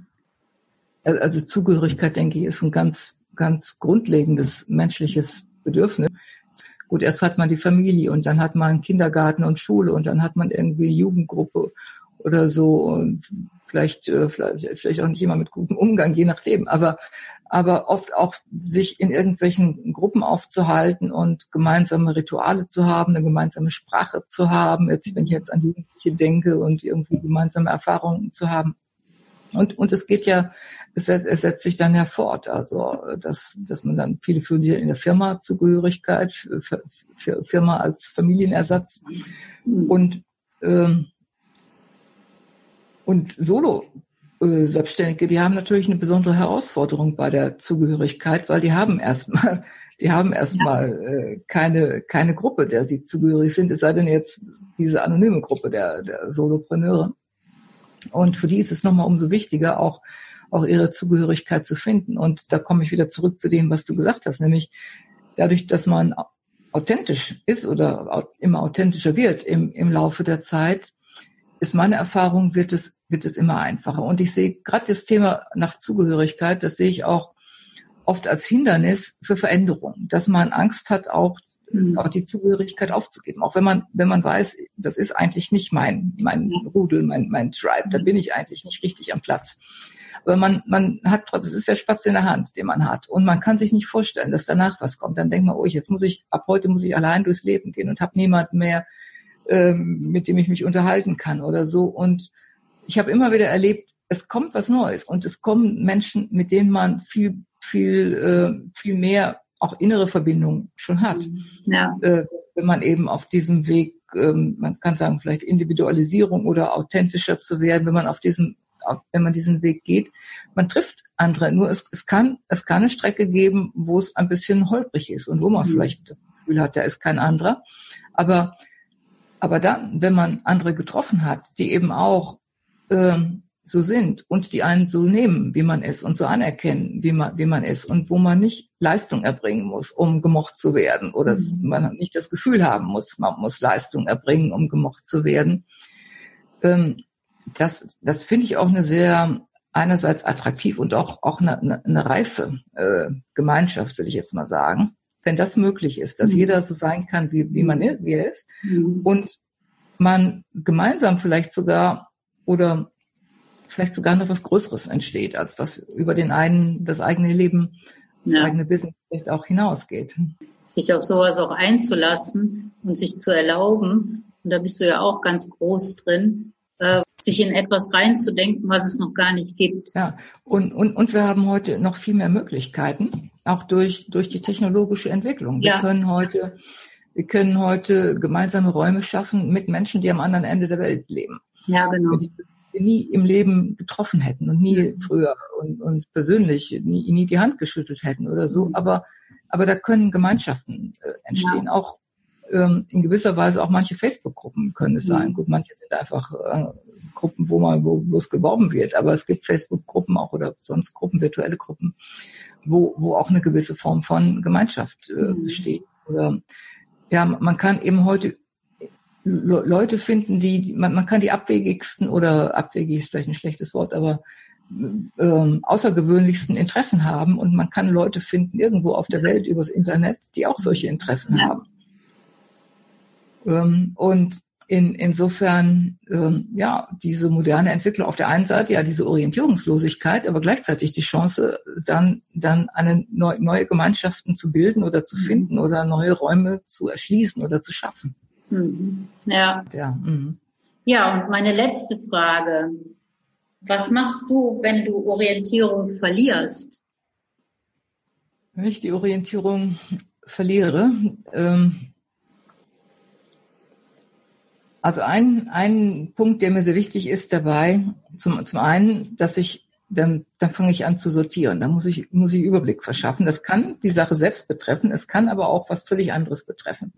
Also Zugehörigkeit, denke ich, ist ein ganz, ganz grundlegendes menschliches Bedürfnis. Gut, erst hat man die Familie und dann hat man Kindergarten und Schule und dann hat man irgendwie Jugendgruppe oder so und vielleicht, äh, vielleicht, vielleicht auch nicht immer mit gutem Umgang, je nachdem. Aber aber oft auch sich in irgendwelchen Gruppen aufzuhalten und gemeinsame Rituale zu haben, eine gemeinsame Sprache zu haben, jetzt, wenn ich jetzt an Jugendliche denke und irgendwie gemeinsame Erfahrungen zu haben. Und, und es geht ja, es, es setzt sich dann ja fort, also dass, dass man dann, viele fühlen sich in der Firma Zugehörigkeit, für, für Firma als Familienersatz und ähm, und Solo äh, Selbstständige, die haben natürlich eine besondere Herausforderung bei der Zugehörigkeit, weil die haben erstmal, die haben erstmal ja. äh, keine keine Gruppe, der sie zugehörig sind, es sei denn jetzt diese anonyme Gruppe der der Solopreneure. Und für die ist es nochmal umso wichtiger, auch auch ihre Zugehörigkeit zu finden. Und da komme ich wieder zurück zu dem, was du gesagt hast, nämlich dadurch, dass man authentisch ist oder immer authentischer wird im, im Laufe der Zeit, ist meine Erfahrung, wird es wird es immer einfacher. Und ich sehe gerade das Thema nach Zugehörigkeit, das sehe ich auch oft als Hindernis für Veränderung, dass man Angst hat, auch, mhm. auch die Zugehörigkeit aufzugeben. Auch wenn man, wenn man weiß, das ist eigentlich nicht mein, mein Rudel, mein, mein Tribe, da bin ich eigentlich nicht richtig am Platz. Aber man, man hat, das ist der Spatz in der Hand, den man hat. Und man kann sich nicht vorstellen, dass danach was kommt. Dann denkt man, oh, jetzt muss ich, ab heute muss ich allein durchs Leben gehen und habe niemanden mehr, ähm, mit dem ich mich unterhalten kann oder so. Und ich habe immer wieder erlebt, es kommt was Neues und es kommen Menschen, mit denen man viel, viel, äh, viel mehr auch innere Verbindung schon hat. Ja. Äh, wenn man eben auf diesem Weg, ähm, man kann sagen, vielleicht Individualisierung oder authentischer zu werden, wenn man auf diesem wenn man diesen Weg geht. Man trifft andere. Nur es, es kann, es kann eine Strecke geben, wo es ein bisschen holprig ist und wo man mhm. vielleicht das Gefühl hat, da ist kein anderer. Aber, aber dann, wenn man andere getroffen hat, die eben auch ähm, so sind und die einen so nehmen, wie man ist und so anerkennen, wie man, wie man ist und wo man nicht Leistung erbringen muss, um gemocht zu werden oder mhm. man nicht das Gefühl haben muss, man muss Leistung erbringen, um gemocht zu werden. Ähm, das, das finde ich auch eine sehr einerseits attraktiv und auch, auch eine, eine, eine reife äh, Gemeinschaft, will ich jetzt mal sagen. Wenn das möglich ist, dass mhm. jeder so sein kann, wie, wie man ist, wie er ist, mhm. und man gemeinsam vielleicht sogar oder vielleicht sogar noch was Größeres entsteht, als was über den einen, das eigene Leben, das ja. eigene Business vielleicht auch hinausgeht. Sich auf sowas auch einzulassen und sich zu erlauben, und da bist du ja auch ganz groß drin, äh, sich in etwas reinzudenken, was es noch gar nicht gibt. Ja, und, und, und wir haben heute noch viel mehr Möglichkeiten, auch durch, durch die technologische Entwicklung. Wir ja. können heute, wir können heute gemeinsame Räume schaffen mit Menschen, die am anderen Ende der Welt leben. Ja, genau. Die wir nie im Leben getroffen hätten und nie früher und, und persönlich nie, nie die Hand geschüttelt hätten oder so. Mhm. Aber, aber da können Gemeinschaften äh, entstehen. Ja. Auch ähm, in gewisser Weise auch manche Facebook-Gruppen können es sein. Mhm. Gut, manche sind einfach äh, Gruppen, wo man, wo, es geworben wird. Aber es gibt Facebook-Gruppen auch oder sonst Gruppen, virtuelle Gruppen, wo, wo auch eine gewisse Form von Gemeinschaft äh, mhm. besteht. Oder, ja, man kann eben heute Leute finden, die, man, man kann die abwegigsten oder abwegig ist vielleicht ein schlechtes Wort, aber ähm, außergewöhnlichsten Interessen haben und man kann Leute finden irgendwo auf der Welt übers Internet, die auch solche Interessen ja. haben. Ähm, und in, insofern, ähm, ja, diese moderne Entwicklung auf der einen Seite, ja, diese Orientierungslosigkeit, aber gleichzeitig die Chance, dann, dann eine neu, neue Gemeinschaften zu bilden oder zu mhm. finden oder neue Räume zu erschließen oder zu schaffen. Mhm. Ja. Ja, mhm. ja, und meine letzte Frage. Was machst du, wenn du Orientierung verlierst? Wenn ich die Orientierung verliere, ähm, also ein, ein Punkt, der mir sehr wichtig ist dabei, zum, zum einen, dass ich, dann, dann fange ich an zu sortieren. Da muss ich, muss ich Überblick verschaffen. Das kann die Sache selbst betreffen. Es kann aber auch was völlig anderes betreffen.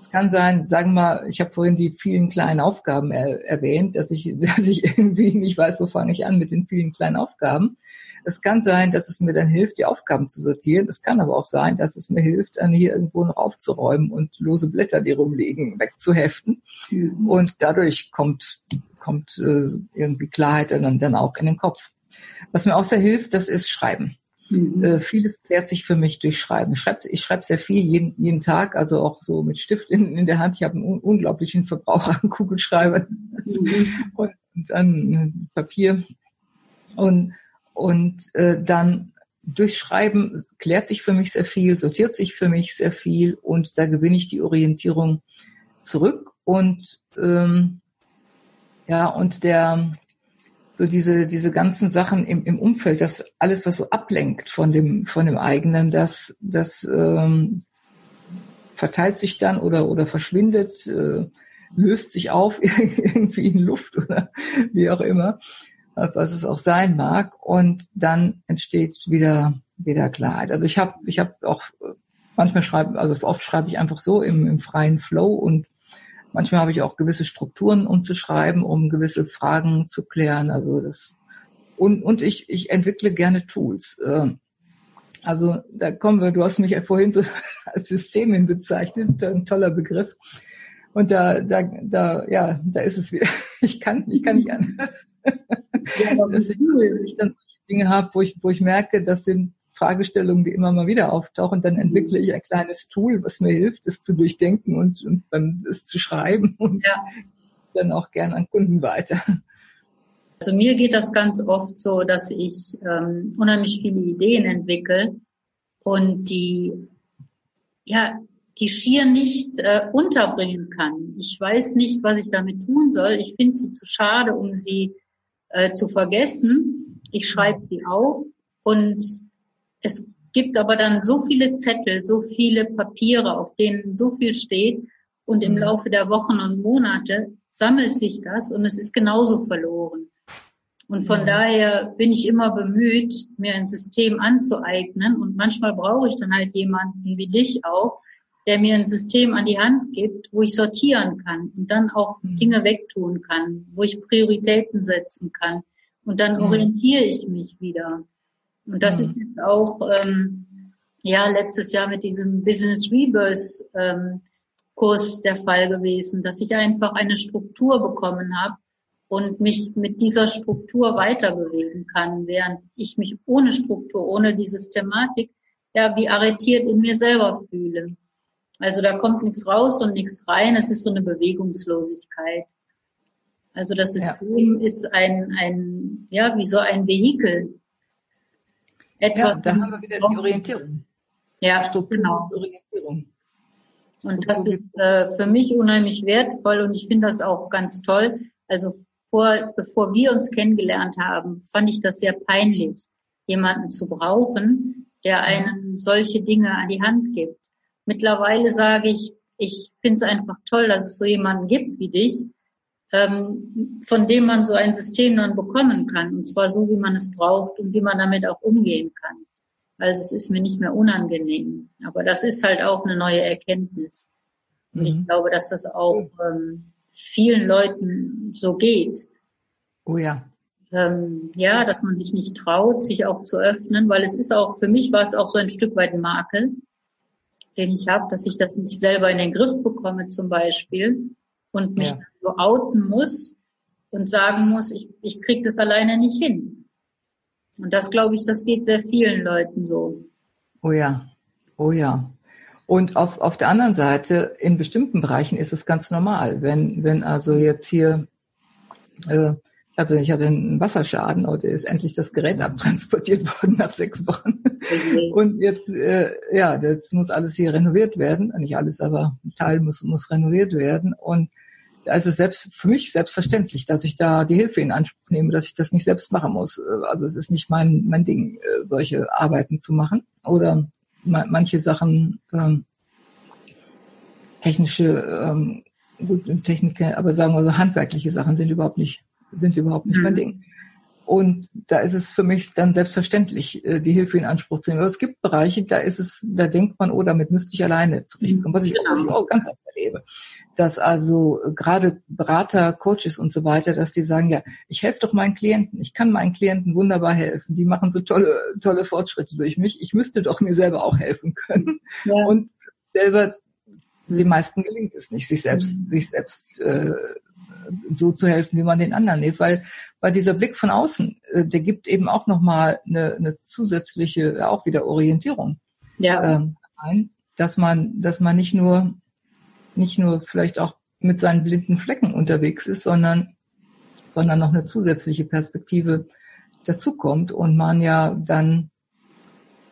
Es kann sein, sagen wir mal, ich habe vorhin die vielen kleinen Aufgaben er, erwähnt, dass ich, dass ich irgendwie nicht weiß, wo fange ich an mit den vielen kleinen Aufgaben. Es kann sein, dass es mir dann hilft, die Aufgaben zu sortieren. Es kann aber auch sein, dass es mir hilft, dann hier irgendwo noch aufzuräumen und lose Blätter, die rumliegen, wegzuheften. Mhm. Und dadurch kommt, kommt äh, irgendwie Klarheit dann, dann auch in den Kopf. Was mir auch sehr hilft, das ist Schreiben. Mhm. Äh, vieles klärt sich für mich durch Schreiben. Ich schreibe ich schreib sehr viel jeden, jeden Tag, also auch so mit Stift in, in der Hand. Ich habe einen un unglaublichen Verbrauch an Kugelschreibern mhm. und, und an Papier. Und und äh, dann durch Schreiben klärt sich für mich sehr viel, sortiert sich für mich sehr viel und da gewinne ich die Orientierung zurück und ähm, ja und der so diese diese ganzen Sachen im, im Umfeld, das alles was so ablenkt von dem von dem eigenen, das das ähm, verteilt sich dann oder oder verschwindet, äh, löst sich auf irgendwie in Luft oder wie auch immer was es auch sein mag. Und dann entsteht wieder, wieder Klarheit. Also ich habe ich hab auch manchmal schreibe, also oft schreibe ich einfach so im, im freien Flow und manchmal habe ich auch gewisse Strukturen, um zu schreiben, um gewisse Fragen zu klären. Also das und, und ich, ich entwickle gerne Tools. Ähm, also da kommen wir, du hast mich ja vorhin so als Systemin bezeichnet, ein toller Begriff. Und da, da, da, ja, da ist es wieder. Ich kann, ich kann nicht anders. Ja, ich, ich dann Dinge habe, wo ich, wo ich merke, das sind Fragestellungen, die immer mal wieder auftauchen, dann entwickle ich ein kleines Tool, was mir hilft, es zu durchdenken und, und dann es zu schreiben und ja. dann auch gern an Kunden weiter. Also mir geht das ganz oft so, dass ich ähm, unheimlich viele Ideen entwickle und die ja die schier nicht äh, unterbringen kann. Ich weiß nicht, was ich damit tun soll. Ich finde sie zu schade, um sie äh, zu vergessen. Ich schreibe sie auf und es gibt aber dann so viele Zettel, so viele Papiere, auf denen so viel steht und im mhm. Laufe der Wochen und Monate sammelt sich das und es ist genauso verloren. Und von ja. daher bin ich immer bemüht, mir ein System anzueignen. Und manchmal brauche ich dann halt jemanden wie dich auch, der mir ein System an die Hand gibt, wo ich sortieren kann und dann auch mhm. Dinge wegtun kann, wo ich Prioritäten setzen kann. Und dann mhm. orientiere ich mich wieder. Und das mhm. ist jetzt auch, ähm, ja, letztes Jahr mit diesem Business Rebirth ähm, Kurs der Fall gewesen, dass ich einfach eine Struktur bekommen habe und mich mit dieser Struktur weiter bewegen kann, während ich mich ohne Struktur, ohne die Systematik, ja, wie arretiert in mir selber fühle. Also da kommt nichts raus und nichts rein. Es ist so eine Bewegungslosigkeit. Also das System ja. ist ein, ein, ja, wie so ein Vehikel. Etwas ja, da haben wir wieder die Orientierung. Ja, Struktur genau. Orientierung. Und das ist äh, für mich unheimlich wertvoll und ich finde das auch ganz toll. Also vor, bevor wir uns kennengelernt haben, fand ich das sehr peinlich, jemanden zu brauchen, der einem solche Dinge an die Hand gibt. Mittlerweile sage ich, ich finde es einfach toll, dass es so jemanden gibt wie dich, ähm, von dem man so ein System dann bekommen kann. Und zwar so, wie man es braucht und wie man damit auch umgehen kann. Also es ist mir nicht mehr unangenehm. Aber das ist halt auch eine neue Erkenntnis. Und mhm. ich glaube, dass das auch ähm, vielen Leuten so geht. Oh ja. Ähm, ja, dass man sich nicht traut, sich auch zu öffnen, weil es ist auch, für mich war es auch so ein Stück weit ein Makel den ich habe, dass ich das nicht selber in den Griff bekomme zum Beispiel und mich ja. so outen muss und sagen muss, ich, ich kriege das alleine nicht hin. Und das glaube ich, das geht sehr vielen Leuten so. Oh ja, oh ja. Und auf, auf der anderen Seite, in bestimmten Bereichen ist es ganz normal. Wenn, wenn also jetzt hier äh, also ich hatte einen Wasserschaden und ist endlich das Gerät abtransportiert worden nach sechs Wochen. Okay. Und jetzt, äh, ja, jetzt muss alles hier renoviert werden. Nicht alles, aber ein Teil muss, muss renoviert werden. Und also selbst für mich selbstverständlich, dass ich da die Hilfe in Anspruch nehme, dass ich das nicht selbst machen muss. Also es ist nicht mein mein Ding, äh, solche Arbeiten zu machen oder manche Sachen ähm, technische ähm, gut Technik, aber sagen wir so handwerkliche Sachen sind überhaupt nicht sind überhaupt nicht mhm. mein Ding. Und da ist es für mich dann selbstverständlich, äh, die Hilfe in Anspruch zu nehmen. Aber es gibt Bereiche, da ist es, da denkt man, oh, damit müsste ich alleine zurechtkommen, was ich genau. auch ganz oft erlebe. Dass also gerade Berater, Coaches und so weiter, dass die sagen, ja, ich helfe doch meinen Klienten, ich kann meinen Klienten wunderbar helfen, die machen so tolle, tolle Fortschritte durch mich, ich müsste doch mir selber auch helfen können. Ja. Und selber, den meisten gelingt es nicht, sich selbst, mhm. sich selbst äh, so zu helfen, wie man den anderen hilft, weil, weil dieser Blick von außen, äh, der gibt eben auch nochmal eine, eine zusätzliche, auch wieder Orientierung. Ja. Ähm, ein, dass man, dass man nicht nur, nicht nur vielleicht auch mit seinen blinden Flecken unterwegs ist, sondern, sondern noch eine zusätzliche Perspektive dazukommt und man ja dann,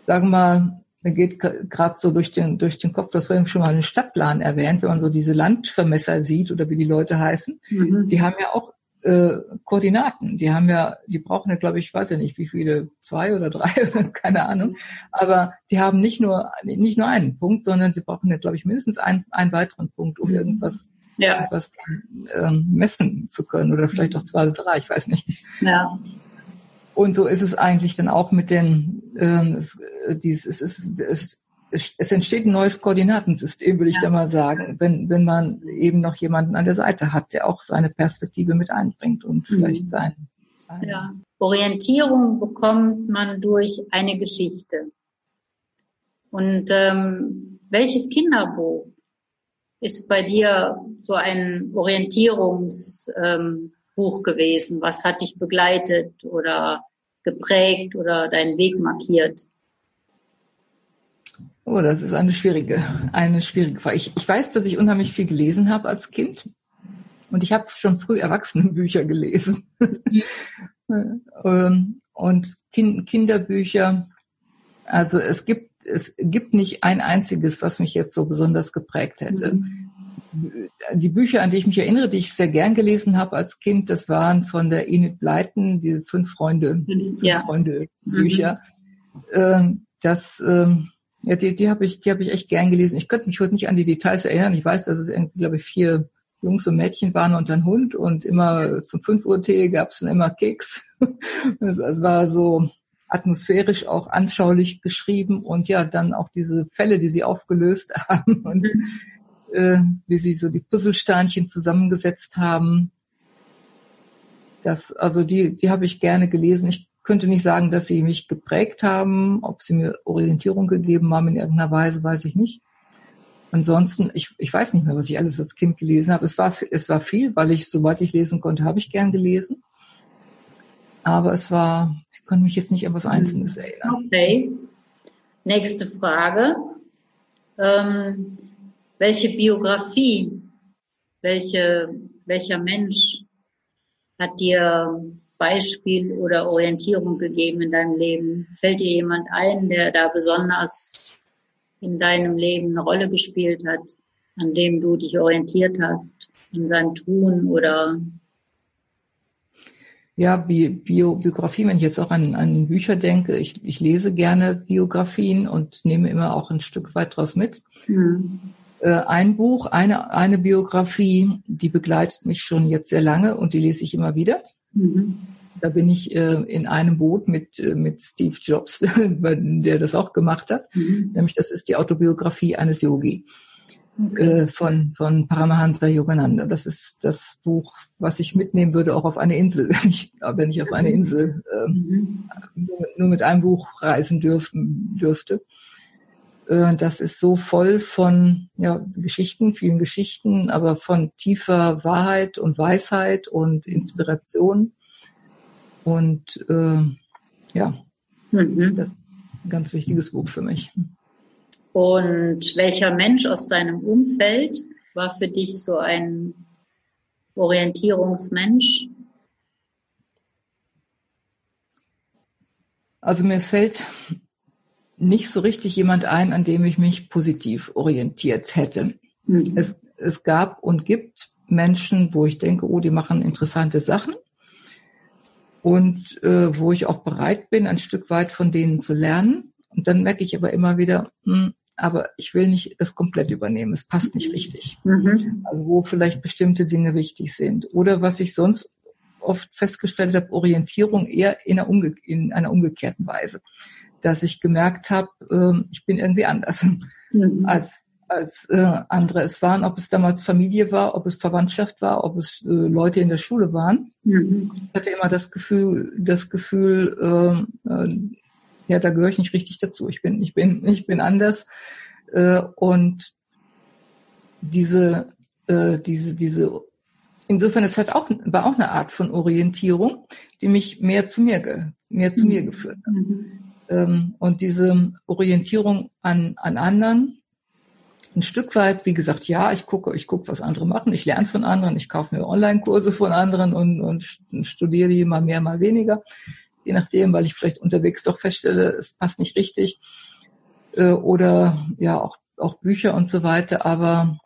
sagen wir mal, mir geht gerade so durch den, durch den Kopf, dass wir eben schon mal einen Stadtplan erwähnt, wenn man so diese Landvermesser sieht oder wie die Leute heißen, mhm. die haben ja auch äh, Koordinaten. Die haben ja, die brauchen ja, glaube ich, weiß ja nicht, wie viele, zwei oder drei, keine Ahnung. Aber die haben nicht nur nicht nur einen Punkt, sondern sie brauchen ja, glaube ich, mindestens einen, einen weiteren Punkt, um mhm. irgendwas ja. irgendwas ähm, messen zu können oder vielleicht auch zwei oder drei, ich weiß nicht. Ja. Und so ist es eigentlich dann auch mit den, ähm, es, äh, dies, es, ist, es, es entsteht ein neues Koordinatensystem, würde ich ja. da mal sagen, wenn, wenn man eben noch jemanden an der Seite hat, der auch seine Perspektive mit einbringt und mhm. vielleicht sein. sein ja. Orientierung bekommt man durch eine Geschichte. Und ähm, welches Kinderbuch ist bei dir so ein Orientierungs ähm, Buch gewesen? Was hat dich begleitet oder geprägt oder deinen Weg markiert? Oh, das ist eine schwierige, eine schwierige Frage. Ich, ich weiß, dass ich unheimlich viel gelesen habe als Kind. Und ich habe schon früh Erwachsenenbücher gelesen. Mhm. und kind, Kinderbücher. Also es gibt, es gibt nicht ein einziges, was mich jetzt so besonders geprägt hätte. Mhm. Die Bücher, an die ich mich erinnere, die ich sehr gern gelesen habe als Kind, das waren von der Enid Blyton, die fünf Freunde, fünf ja. Freunde Bücher. Mhm. Das, ähm, ja, die, die habe ich, die habe ich echt gern gelesen. Ich könnte mich heute nicht an die Details erinnern. Ich weiß, dass es irgendwie, glaube ich, vier Jungs und Mädchen waren und ein Hund und immer zum 5 Uhr Tee gab es dann immer Keks. Es war so atmosphärisch auch anschaulich geschrieben und ja, dann auch diese Fälle, die sie aufgelöst haben und mhm. Äh, wie sie so die Puzzlesteinchen zusammengesetzt haben. Das, also die, die habe ich gerne gelesen. Ich könnte nicht sagen, dass sie mich geprägt haben. Ob sie mir Orientierung gegeben haben in irgendeiner Weise, weiß ich nicht. Ansonsten, ich, ich weiß nicht mehr, was ich alles als Kind gelesen habe. Es war, es war viel, weil ich, sobald ich lesen konnte, habe ich gern gelesen. Aber es war, ich konnte mich jetzt nicht an was Einzelnes erinnern. Okay. Nächste Frage. Ähm, welche Biografie, welche, welcher Mensch hat dir Beispiel oder Orientierung gegeben in deinem Leben? Fällt dir jemand ein, der da besonders in deinem Leben eine Rolle gespielt hat, an dem du dich orientiert hast, in seinem Tun oder ja, Bi Bio Biografien, wenn ich jetzt auch an, an Bücher denke, ich, ich lese gerne Biografien und nehme immer auch ein Stück weit draus mit. Mhm. Äh, ein Buch, eine, eine Biografie, die begleitet mich schon jetzt sehr lange und die lese ich immer wieder. Mhm. Da bin ich äh, in einem Boot mit, äh, mit Steve Jobs, der das auch gemacht hat. Mhm. Nämlich das ist die Autobiografie eines Yogi äh, von, von Paramahansa Yogananda. Das ist das Buch, was ich mitnehmen würde, auch auf eine Insel, wenn ich, wenn ich auf eine Insel äh, mhm. nur, nur, mit einem Buch reisen dürfen, dürfte. Äh, das ist so voll von ja, Geschichten, vielen Geschichten, aber von tiefer Wahrheit und Weisheit und Inspiration. Und äh, ja, mhm. das ist ein ganz wichtiges Buch für mich. Und welcher Mensch aus deinem Umfeld war für dich so ein Orientierungsmensch? Also mir fällt nicht so richtig jemand ein, an dem ich mich positiv orientiert hätte. Mhm. Es, es gab und gibt Menschen, wo ich denke, oh, die machen interessante Sachen und äh, wo ich auch bereit bin, ein Stück weit von denen zu lernen. Und dann merke ich aber immer wieder, mh, hm, aber ich will nicht das komplett übernehmen. Es passt nicht richtig. Mhm. Also wo vielleicht bestimmte Dinge wichtig sind. Oder was ich sonst oft festgestellt habe, Orientierung eher in einer, umge in einer umgekehrten Weise dass ich gemerkt habe, äh, ich bin irgendwie anders mhm. als als äh, andere es waren, ob es damals Familie war, ob es Verwandtschaft war, ob es äh, Leute in der Schule waren. Mhm. Ich hatte immer das Gefühl, das Gefühl, äh, äh, ja, da gehöre ich nicht richtig dazu. Ich bin, ich bin, ich bin anders. Äh, und diese, äh, diese, diese, insofern es hat auch war auch eine Art von Orientierung, die mich mehr zu mir, ge, mehr zu mhm. mir geführt hat. Ähm, und diese Orientierung an, an anderen, ein Stück weit, wie gesagt, ja, ich gucke, ich gucke, was andere machen, ich lerne von anderen, ich kaufe mir Online-Kurse von anderen und, und studiere die mal mehr, mal weniger, je nachdem, weil ich vielleicht unterwegs doch feststelle, es passt nicht richtig. Äh, oder ja, auch, auch Bücher und so weiter, aber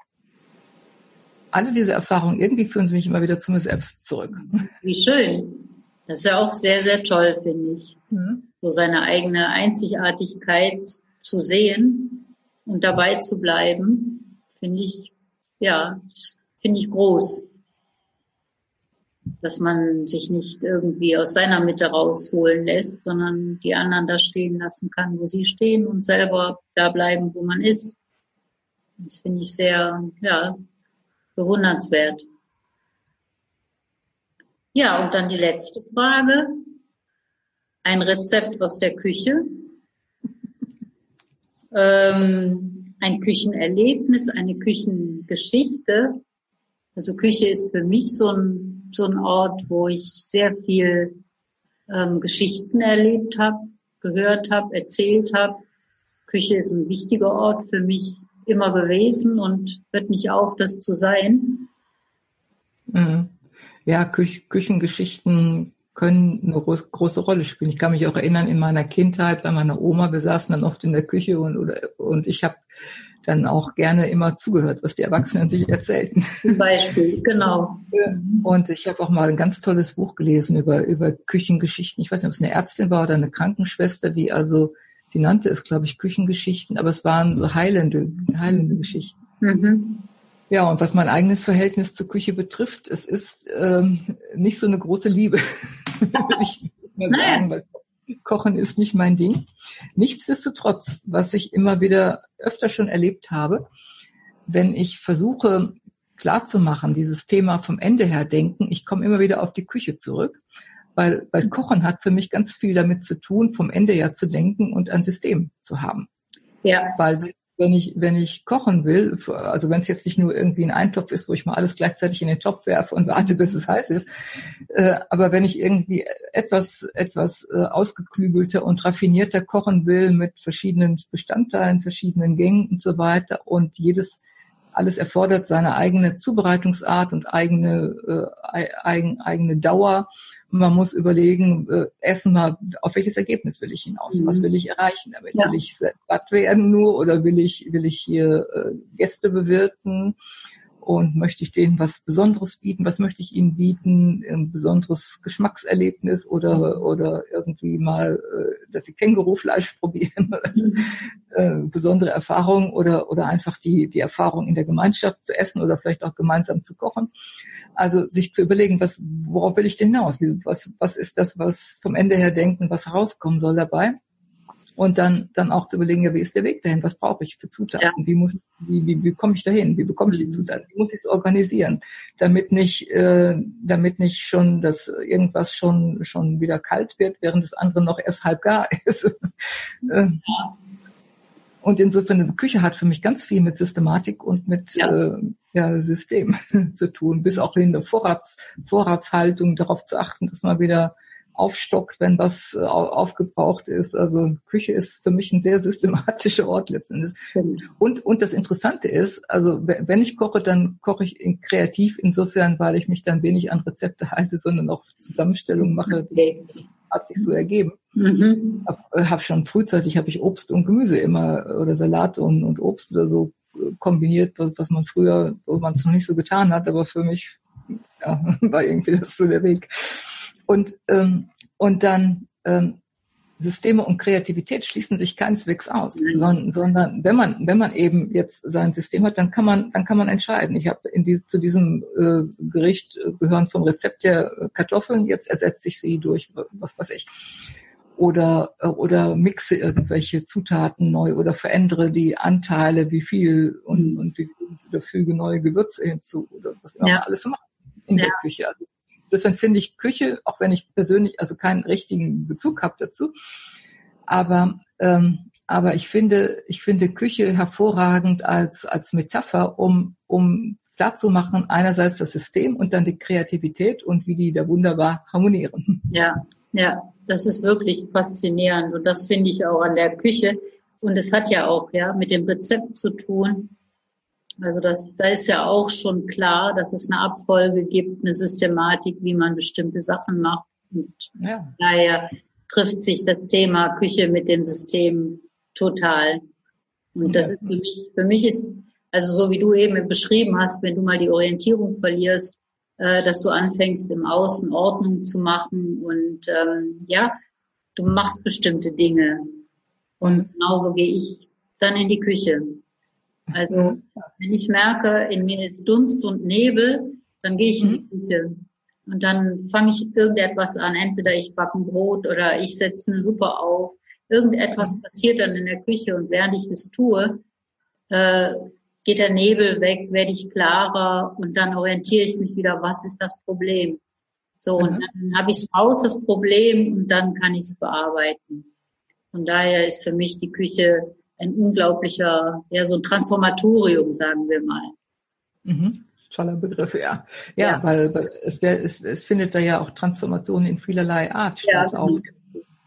alle diese Erfahrungen, irgendwie führen sie mich immer wieder zu mir selbst zurück. Wie schön. Das ist ja auch sehr, sehr toll, finde ich. Mhm so seine eigene Einzigartigkeit zu sehen und dabei zu bleiben, finde ich, ja, finde ich groß. Dass man sich nicht irgendwie aus seiner Mitte rausholen lässt, sondern die anderen da stehen lassen kann, wo sie stehen und selber da bleiben, wo man ist. Das finde ich sehr, ja, bewundernswert. Ja, und dann die letzte Frage ein Rezept aus der Küche, ähm, ein Küchenerlebnis, eine Küchengeschichte. Also Küche ist für mich so ein so ein Ort, wo ich sehr viel ähm, Geschichten erlebt habe, gehört habe, erzählt habe. Küche ist ein wichtiger Ort für mich immer gewesen und hört nicht auf, das zu sein. Mhm. Ja, Küch Küchengeschichten können eine große Rolle spielen. Ich kann mich auch erinnern, in meiner Kindheit bei meiner Oma, wir saßen dann oft in der Küche und, oder, und ich habe dann auch gerne immer zugehört, was die Erwachsenen sich erzählten. Zum Beispiel, genau. Und ich habe auch mal ein ganz tolles Buch gelesen über, über Küchengeschichten. Ich weiß nicht, ob es eine Ärztin war oder eine Krankenschwester, die also, die nannte es, glaube ich, Küchengeschichten, aber es waren so heilende, heilende Geschichten. Mhm. Ja, und was mein eigenes Verhältnis zur Küche betrifft, es ist ähm, nicht so eine große Liebe, würde ich mal sagen, weil Kochen ist nicht mein Ding. Nichtsdestotrotz, was ich immer wieder öfter schon erlebt habe, wenn ich versuche klarzumachen, dieses Thema vom Ende her denken, ich komme immer wieder auf die Küche zurück, weil, weil Kochen hat für mich ganz viel damit zu tun, vom Ende her zu denken und ein System zu haben. Ja. Weil wenn ich, wenn ich kochen will, also wenn es jetzt nicht nur irgendwie ein Eintopf ist, wo ich mal alles gleichzeitig in den Topf werfe und warte, bis es heiß ist, äh, aber wenn ich irgendwie etwas, etwas äh, ausgeklügelter und raffinierter kochen will mit verschiedenen Bestandteilen, verschiedenen Gängen und so weiter und jedes alles erfordert seine eigene Zubereitungsart und eigene, äh, eigen, eigene Dauer man muss überlegen, äh, erstens mal, auf welches Ergebnis will ich hinaus? Mhm. Was will ich erreichen damit? Ja. Will ich satt werden nur oder will ich, will ich hier äh, Gäste bewirten? Und möchte ich denen was Besonderes bieten? Was möchte ich ihnen bieten? Ein besonderes Geschmackserlebnis oder, oder irgendwie mal, äh, dass sie Kängurufleisch probieren? Mhm. äh, besondere Erfahrung oder, oder einfach die, die Erfahrung in der Gemeinschaft zu essen oder vielleicht auch gemeinsam zu kochen. Also sich zu überlegen, was, worauf will ich denn hinaus? Was, was ist das, was vom Ende her denken, was herauskommen soll dabei? Und dann, dann auch zu überlegen, ja, wie ist der Weg dahin? Was brauche ich für Zutaten? Ja. Wie muss, wie, wie, wie komme ich dahin? Wie bekomme ich die Zutaten? Wie muss ich es organisieren? Damit nicht, äh, damit nicht schon, dass irgendwas schon, schon wieder kalt wird, während das andere noch erst halb gar ist. ja. Und insofern, die Küche hat für mich ganz viel mit Systematik und mit ja. Äh, ja, System zu tun, bis auch in der Vorrats, Vorratshaltung darauf zu achten, dass man wieder aufstockt, wenn was äh, aufgebraucht ist. Also Küche ist für mich ein sehr systematischer Ort letztendlich. Und, und das Interessante ist, also wenn ich koche, dann koche ich in kreativ insofern, weil ich mich dann wenig an Rezepte halte, sondern auch Zusammenstellungen mache, die hat sich so ergeben. Mhm. Hab, äh, hab schon frühzeitig habe ich Obst und Gemüse immer oder Salat und, und Obst oder so äh, kombiniert, was, was man früher, wo man es noch nicht so getan hat, aber für mich ja, war irgendwie das so der Weg. Und ähm, und dann ähm, Systeme und Kreativität schließen sich keineswegs aus, mhm. sondern, sondern wenn man wenn man eben jetzt sein System hat, dann kann man dann kann man entscheiden. Ich habe in die, zu diesem äh, Gericht äh, gehören vom Rezept der äh, Kartoffeln, jetzt ersetze ich sie durch was weiß ich oder, äh, oder mixe irgendwelche Zutaten neu oder verändere die Anteile, wie viel und, und wie oder füge neue Gewürze hinzu oder was immer ja. man alles macht in ja. der Küche. Also insofern finde ich Küche, auch wenn ich persönlich also keinen richtigen Bezug habe dazu, aber ähm, aber ich finde ich finde Küche hervorragend als als Metapher, um um klar zu machen einerseits das System und dann die Kreativität und wie die da wunderbar harmonieren. Ja, ja, das ist wirklich faszinierend und das finde ich auch an der Küche. Und es hat ja auch ja mit dem Rezept zu tun. Also das, da ist ja auch schon klar, dass es eine Abfolge gibt, eine Systematik, wie man bestimmte Sachen macht. Und ja. daher trifft sich das Thema Küche mit dem System total. Und das ist für mich, für mich ist, also so wie du eben beschrieben hast, wenn du mal die Orientierung verlierst, äh, dass du anfängst, im Außen Ordnung zu machen und ähm, ja, du machst bestimmte Dinge. Und genauso gehe ich dann in die Küche. Also mhm. wenn ich merke, in mir ist Dunst und Nebel, dann gehe ich in die mhm. Küche. Und dann fange ich irgendetwas an. Entweder ich backe ein Brot oder ich setze eine Suppe auf. Irgendetwas passiert dann in der Küche und während ich das tue, äh, geht der Nebel weg, werde ich klarer und dann orientiere ich mich wieder, was ist das Problem. So, mhm. und dann habe ich es raus, das Problem, und dann kann ich es bearbeiten. Von daher ist für mich die Küche ein unglaublicher, ja, so ein Transformatorium, sagen wir mal. Mhm. toller Begriff, ja. Ja, ja. weil, weil es, es, es findet da ja auch Transformation in vielerlei Art statt. Ja, genau. Auch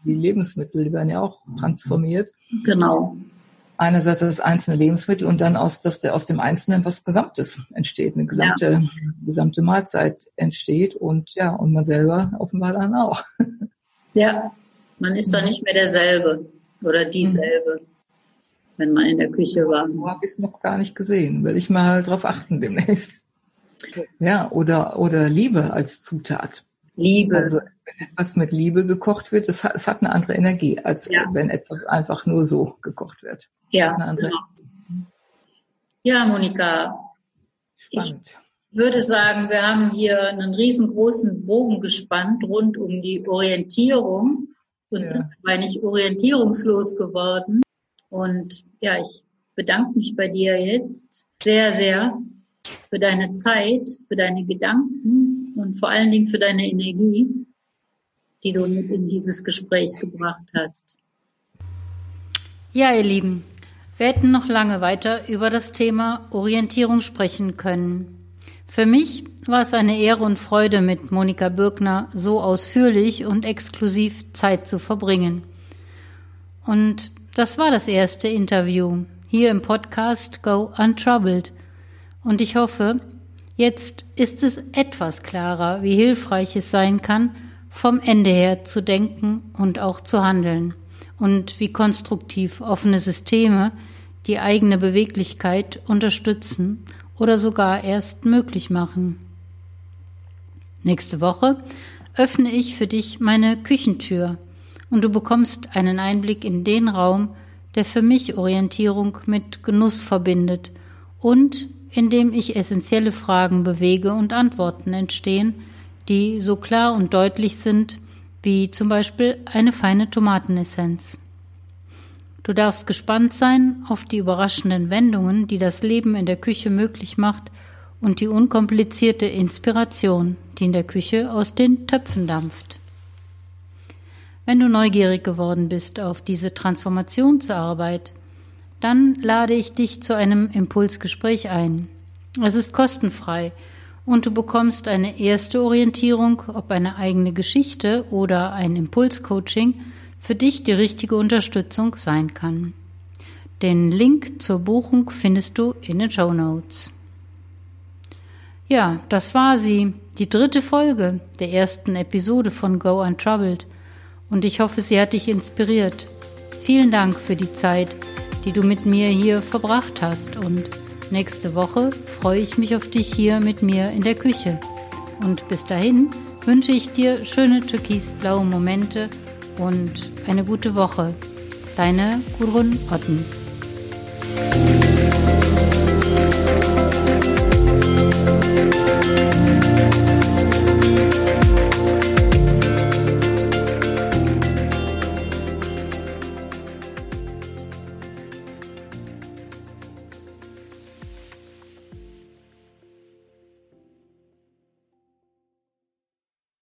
die Lebensmittel, die werden ja auch transformiert. Genau. Einerseits das einzelne Lebensmittel und dann aus, dass der aus dem Einzelnen was Gesamtes entsteht, eine gesamte, ja. gesamte Mahlzeit entsteht und ja, und man selber offenbar dann auch. Ja, man ist dann nicht mehr derselbe oder dieselbe, mhm. Wenn man in der Küche war. So habe ich es noch gar nicht gesehen. Will ich mal drauf achten demnächst. Ja, oder, oder Liebe als Zutat. Liebe. Also wenn etwas mit Liebe gekocht wird, es hat, es hat eine andere Energie, als ja. wenn etwas einfach nur so gekocht wird. Ja, genau. ja, Monika. Spannend. Ich würde sagen, wir haben hier einen riesengroßen Bogen gespannt rund um die Orientierung und ja. sind dabei nicht orientierungslos geworden. Und ja, ich bedanke mich bei dir jetzt sehr, sehr für deine Zeit, für deine Gedanken und vor allen Dingen für deine Energie, die du mit in dieses Gespräch gebracht hast. Ja, ihr Lieben, wir hätten noch lange weiter über das Thema Orientierung sprechen können. Für mich war es eine Ehre und Freude, mit Monika Birkner so ausführlich und exklusiv Zeit zu verbringen. Und das war das erste Interview hier im Podcast Go Untroubled. Und ich hoffe, jetzt ist es etwas klarer, wie hilfreich es sein kann, vom Ende her zu denken und auch zu handeln und wie konstruktiv offene Systeme die eigene Beweglichkeit unterstützen oder sogar erst möglich machen. Nächste Woche öffne ich für dich meine Küchentür und du bekommst einen Einblick in den Raum, der für mich Orientierung mit Genuss verbindet und in dem ich essentielle Fragen bewege und Antworten entstehen, die so klar und deutlich sind wie zum Beispiel eine feine Tomatenessenz. Du darfst gespannt sein auf die überraschenden Wendungen, die das Leben in der Küche möglich macht und die unkomplizierte Inspiration, die in der Küche aus den Töpfen dampft. Wenn du neugierig geworden bist auf diese Transformationsarbeit, dann lade ich dich zu einem Impulsgespräch ein. Es ist kostenfrei und du bekommst eine erste Orientierung, ob eine eigene Geschichte oder ein Impulscoaching für dich die richtige Unterstützung sein kann. Den Link zur Buchung findest du in den Show Notes. Ja, das war sie, die dritte Folge der ersten Episode von Go Untroubled und ich hoffe, sie hat dich inspiriert. Vielen Dank für die Zeit, die du mit mir hier verbracht hast und nächste Woche freue ich mich auf dich hier mit mir in der Küche. Und bis dahin wünsche ich dir schöne türkisblaue Momente und eine gute Woche. Deine Gudrun Otten.